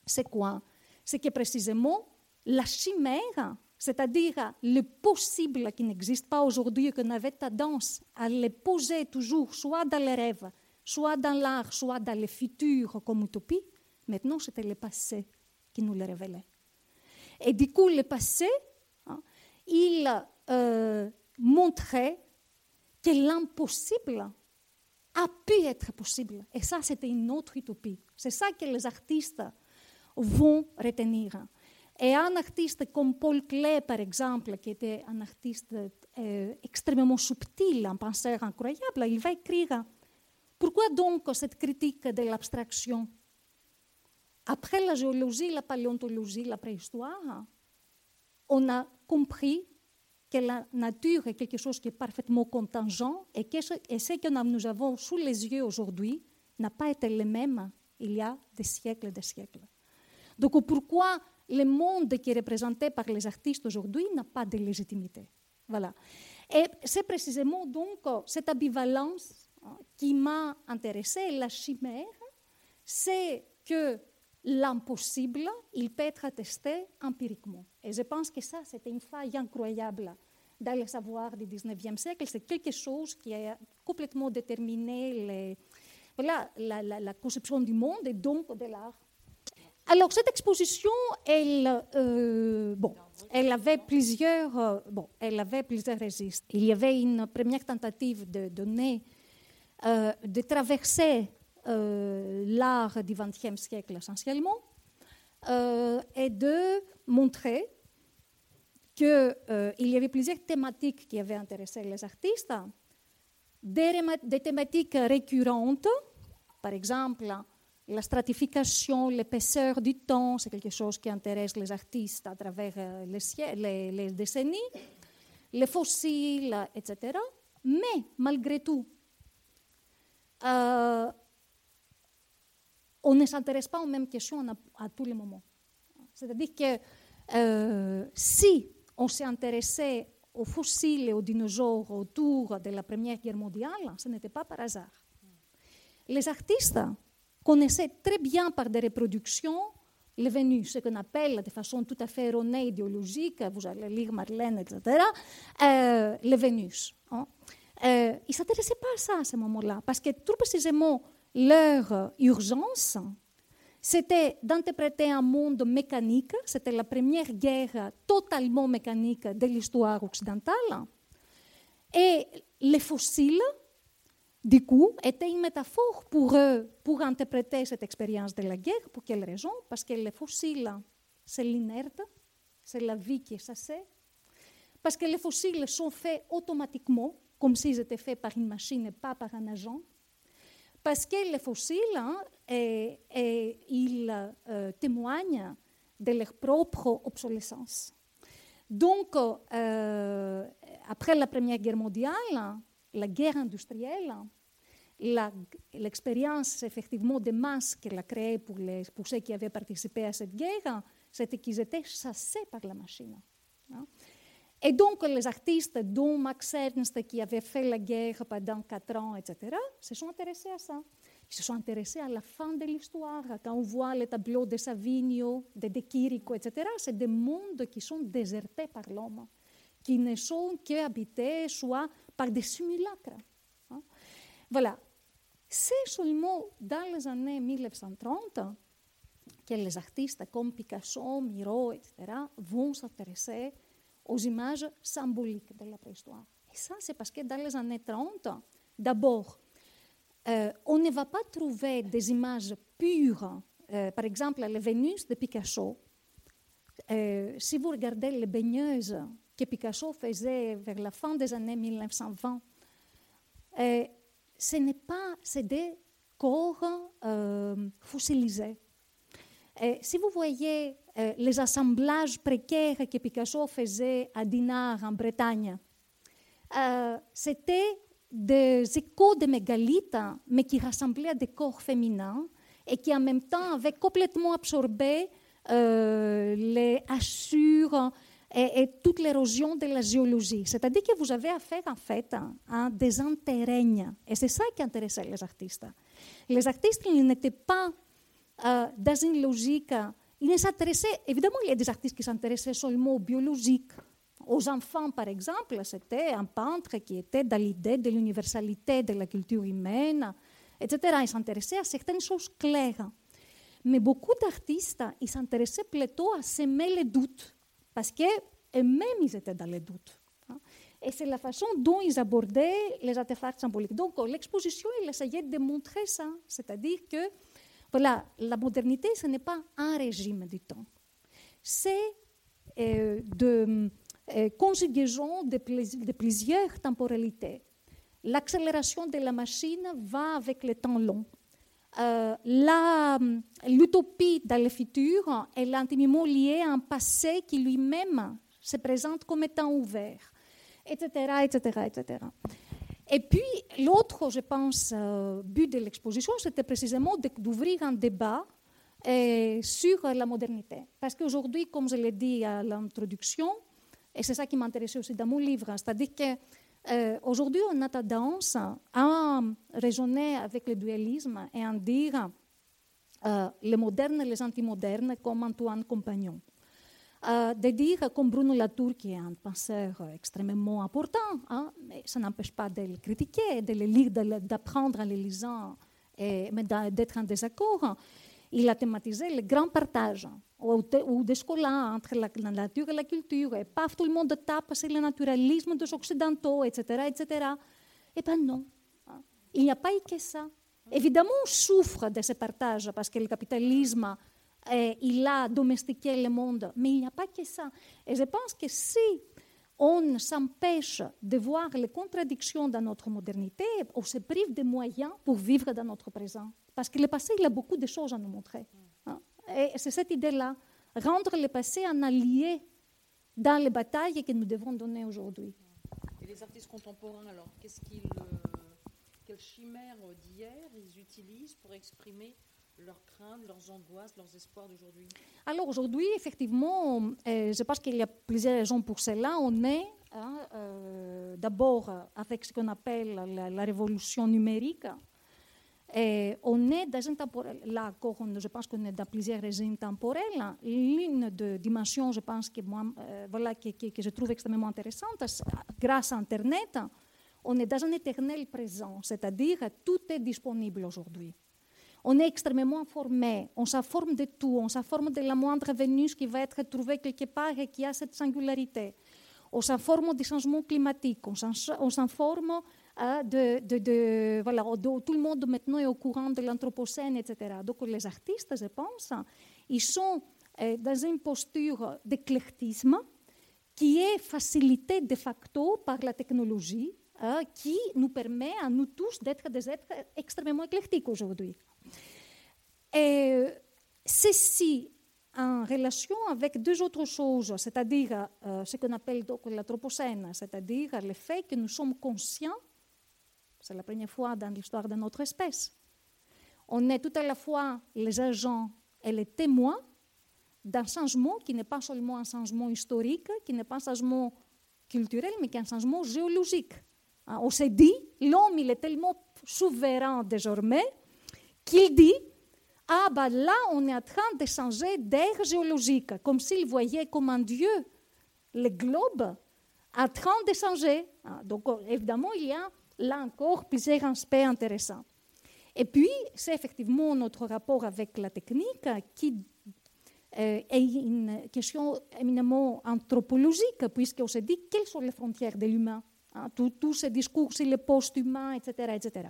c'est quoi? C'est que précisément la chimère, c'est-à-dire le possible qui n'existe pas aujourd'hui et qu'on avait tendance à le poser toujours, soit dans les rêves, soit dans l'art, soit dans le futur comme utopie, maintenant c'était le passé qui nous le révélait. Et du coup, le passé, hein, il euh, montrait que l'impossible a pu être possible. Et ça, c'était une autre utopie. C'est ça que les artistes vont retenir. Et un artiste comme Paul Klee, par exemple, qui était un artiste euh, extrêmement subtil, un penseur incroyable, il va écrire Pourquoi donc cette critique de l'abstraction? Après la géologie, la paléontologie, la préhistoire, on a compris que la nature est quelque chose qui est parfaitement contingent et que ce que nous avons sous les yeux aujourd'hui n'a pas été le même il y a des siècles et des siècles. Donc pourquoi le monde qui est représenté par les artistes aujourd'hui n'a pas de légitimité? Voilà. Et c'est précisément donc cette ambivalence qui m'a intéressée. La chimère, c'est que l'impossible, il peut être attesté empiriquement. Et je pense que ça, c'était une faille incroyable dans le savoir du 19e siècle. C'est quelque chose qui a complètement déterminé la, conception du monde et donc de l'art. Alors, cette exposition, elle, euh, bon, elle, avait plusieurs, euh, bon, elle avait plusieurs registres. Il y avait une première tentative de donner, euh, de traverser euh, l'art du XXe siècle essentiellement, euh, et de montrer qu'il y avait plusieurs thématiques qui avaient intéressé les artistes, des, thématiques récurrentes, par exemple la stratification, l'épaisseur du temps, c'est quelque chose qui intéresse les artistes à travers les, les décennies, les fossiles, etc. Mais malgré tout, on ne s'intéresse pas aux mêmes questions à, tous les moments. C'est-à-dire que si on s'est intéressé aux fossiles et aux dinosaures autour de la Première Guerre mondiale, ce n'était pas par hasard. Les artistes connaissaient très bien par des reproductions les Vénus, ce qu'on appelle de façon tout à fait erronée, idéologique, vous allez lire Marlène, etc., les Vénus. Euh, ils ne s'intéressaient pas à ça à ce moment-là, parce que tout précisément, leur urgence, c'était d'interpréter un monde mécanique. C'était la première guerre totalement mécanique de l'histoire occidentale. Et les fossiles, du coup, étaient une métaphore pour eux pour interpréter cette expérience de la guerre. Pour quelle raison? Parce que les fossiles, c'est l'inerte, c'est la vie qui est cessée. Parce que les fossiles sont faits automatiquement, comme s'ils étaient faits par une machine et pas par un agent parce que les fossiles, hein, et, ils euh, témoignent de leur propre obsolescence. Donc, euh, après la Première Guerre mondiale, la guerre industrielle, l'expérience effectivement de masse qu'elle a créée pour ceux qui avaient participé à cette guerre, c'était qu'ils étaient chassés par la machine. Hein. Et donc, les artistes, dont Max Ernst, qui avait fait la guerre pendant quatre ans, etc., se sont intéressés à ça. Ils se sont intéressés à la fin de l'histoire. Quand on voit les tableaux de Savigno, de De Chirico, etc., c'est des mondes qui sont désertés par l'homme, qui ne sont qu'habités soit par des simulacres. Hein. Voilà. C'est seulement dans les années 1930 que les artistes comme Picasso, Miro, etc., vont s'intéresser aux images symboliques de la préhistoire. Et ça, c'est parce que dans les années 30, d'abord, euh, on ne va pas trouver des images pures. Euh, par exemple, les Vénus de Picasso. Euh, si vous regardez les baigneuses que Picasso faisait vers la fin des années 1920, ce n'est pas, c'est des corps fossilisés. Si vous voyez euh, les assemblages précaires que Picasso faisait à Dinard, en Bretagne, euh, c'était des échos de mégalithes, mais qui ressemblaient à des corps féminins et qui en même temps avaient complètement absorbé euh, les hachures et, toute l'érosion de la géologie. C'est-à-dire que vous avez affaire en fait à des interrègnes. Et c'est ça qui intéressait les artistes. Les artistes, n'étaient pas dans une logique. Ils s'intéressaient, évidemment, il y a des artistes qui s'intéressaient seulement aux biologiques. Aux enfants, par exemple, c'était un peintre qui était dans l'idée de l'universalité de la culture humaine, etc. Il s'intéressait à certaines choses claires. Mais beaucoup d'artistes, ils s'intéressaient plutôt à semer les doutes parce qu'eux-mêmes, ils étaient dans les doutes. Hein. Et c'est la façon dont ils abordaient les artefacts symboliques. Donc, l'exposition, il essayait de montrer ça, c'est-à-dire que voilà, la modernité, ce n'est pas un régime du temps. C'est euh, de euh, conjugaison de, plusieurs temporalités. L'accélération de la machine va avec le temps long. Euh, l'utopie dans le futur est intimement liée à un passé qui lui-même se présente comme étant ouvert, etc., etc., etc. Et puis, l'autre, je pense, euh, but de l'exposition, c'était précisément d'ouvrir un débat euh, sur la modernité. Parce qu'aujourd'hui, comme je l'ai dit à l'introduction, et c'est ça qui m'intéressait aussi dans mon livre, c'est-à-dire que euh, on a tendance à raisonner avec le dualisme et à dire les modernes et les antimodernes comme Antoine Compagnon. Euh, de dire comme Bruno Latour, qui est un penseur extrêmement important, hein, mais ça n'empêche pas de le critiquer, de le lire, d'apprendre en le lisant, et, mais d'être en désaccord. Il a thématisé le grand partage ou, des scolars entre la, nature et la culture. Et paf, tout le monde tape sur le naturalisme des Occidentaux, etc. etc. Eh bien non, hein. il n'y a pas que ça. Évidemment, on souffre de ce partage parce que le capitalisme, il a domestiqué le monde, mais il n'y a pas que ça. Et je pense que si on s'empêche de voir les contradictions dans notre modernité, on se prive des moyens pour vivre dans notre présent. Parce que le passé, il a beaucoup de choses à nous montrer. Hein. Et c'est cette idée-là, rendre le passé un allié dans les batailles que nous devons donner aujourd'hui. Et les artistes contemporains, alors, qu'est-ce qu'ils, euh, quelles chimères d'hier ils utilisent pour exprimer leurs craintes, leurs angoisses, leurs espoirs d'aujourd'hui? Alors aujourd'hui, effectivement, euh, je pense qu'il y a plusieurs raisons pour cela. On est hein, euh, d'abord avec ce qu'on appelle la, révolution numérique, on est dans un temporel, là encore, je pense qu'on est dans plusieurs régimes temporels. L'une des dimensions, je pense, que, euh, voilà, que, je trouve extrêmement intéressante, grâce à Internet, on est dans un éternel présent, c'est-à-dire tout est disponible aujourd'hui. On est extrêmement informé, on s'informe de tout, on s'informe de la moindre Vénus qui va être trouvée quelque part et qui a cette singularité. On s'informe des changements climatiques, on s'informe de, de, voilà, tout le monde maintenant est au courant de l'anthropocène, etc. Donc les artistes, je pense, ils sont euh, dans une posture d'éclectisme qui est facilitée de facto par la technologie, euh, qui nous permet à nous tous d'être des êtres extrêmement éclectiques aujourd'hui. Et ceci en relation avec deux autres choses, c'est-à-dire euh, ce qu'on appelle l'anthropocène, c'est-à-dire le fait que nous sommes conscients c'est la première fois dans l'histoire de notre espèce. On est tout à la fois les agents et les témoins d'un changement qui n'est pas seulement un changement historique, qui n'est pas un changement culturel, mais qui est un changement géologique. On s'est dit, l'homme, il est tellement souverain désormais, qu'il dit, ah ben là, on est en train de changer d'air géologique, comme s'il voyait comme un dieu le globe en train de changer. Hein, donc évidemment, il y a là encore plusieurs aspects intéressants. Et puis, c'est effectivement notre rapport avec la technique qui euh, est une question éminemment anthropologique, puisqu'on se dit quelles sont les frontières de l'humain? Hein, Tous ces discours sur le post-humain, etc., etc.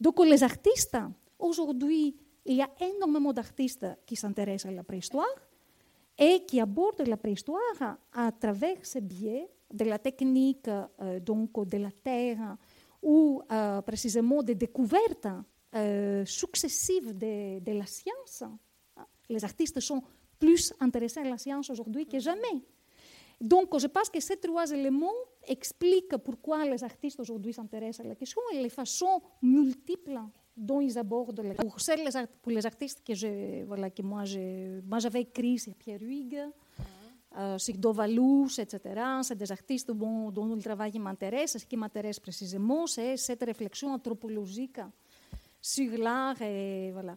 Donc, les artistes, aujourd'hui, il y a énormément d'artistes qui s'intéressent à la préhistoire et qui abordent la préhistoire à travers ce biais de la technique, euh, donc de la terre, ou euh, précisément des découvertes euh, successives de, de, la science. Les artistes sont plus intéressés à la science aujourd'hui que jamais. Donc, je pense que ces trois éléments expliquent pourquoi les artistes aujourd'hui s'intéressent à la question et les façons multiples dont ils abordent Pour, pour les artistes que, je, voilà, que moi, j'avais écrit, c'est Pierre Huyghe, euh, Sigdovalous, etc. C'est des artistes dont, dont le travail m'intéresse. Ce qui m'intéresse précisément, c'est cette réflexion anthropologique sur l'art. Et voilà.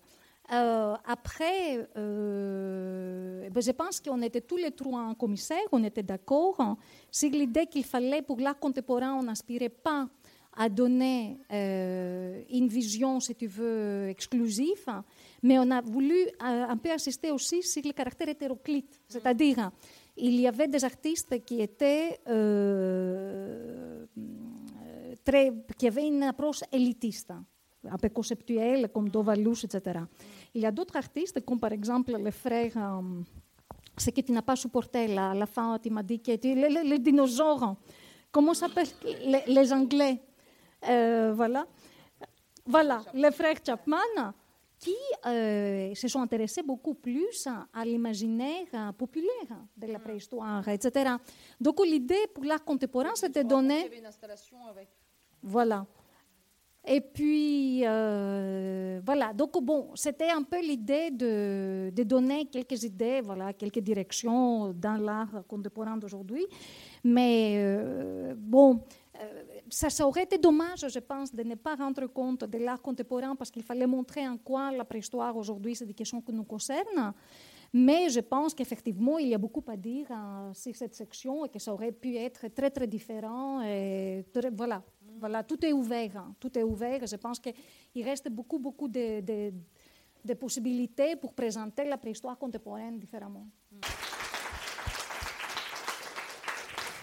Euh, après, euh, ben je pense qu'on était tous les trois commissaires, on était d'accord sur l'idée qu'il fallait, pour l'art contemporain, on n'aspirait pas à donner euh, une vision, si tu veux, exclusive, mais on a voulu euh, un peu insister aussi sur le caractère hétéroclite, c'est-à-dire il y avait des artistes qui étaient euh, très, qui avaient une approche élitiste, un peu conceptuelle, comme Dovalus, etc. Il y a d'autres artistes, comme par exemple les frères, euh, ce que tu n'as pas supporté là, à la fin, tu m'as dit que les, les, les, dinosaures, comment s'appellent les, les, Anglais? Euh, Voilà. Voilà, les frères Chapman, qui euh, se sont intéressés beaucoup plus à l'imaginaire populaire de la préhistoire, etc. Donc l'idée pour l'art contemporain, c'était donner... Voilà. Et puis, euh, voilà. Donc, bon, c'était un peu l'idée de, de, donner quelques idées, voilà, quelques directions dans l'art contemporain d'aujourd'hui. Mais, euh, bon, euh, ça, ça, aurait été dommage, je pense, de ne pas rendre compte de l'art contemporain parce qu'il fallait montrer en quoi la préhistoire aujourd'hui, c'est des questions qui nous concernent. Mais je pense qu'effectivement, il y a beaucoup à dire hein, sur cette section et que ça aurait pu être très, très différent. Voilà, voilà, tout est ouvert. Hein, tout est ouvert. Je pense qu'il reste beaucoup, beaucoup de, possibilités pour présenter la préhistoire contemporaine différemment. Mm.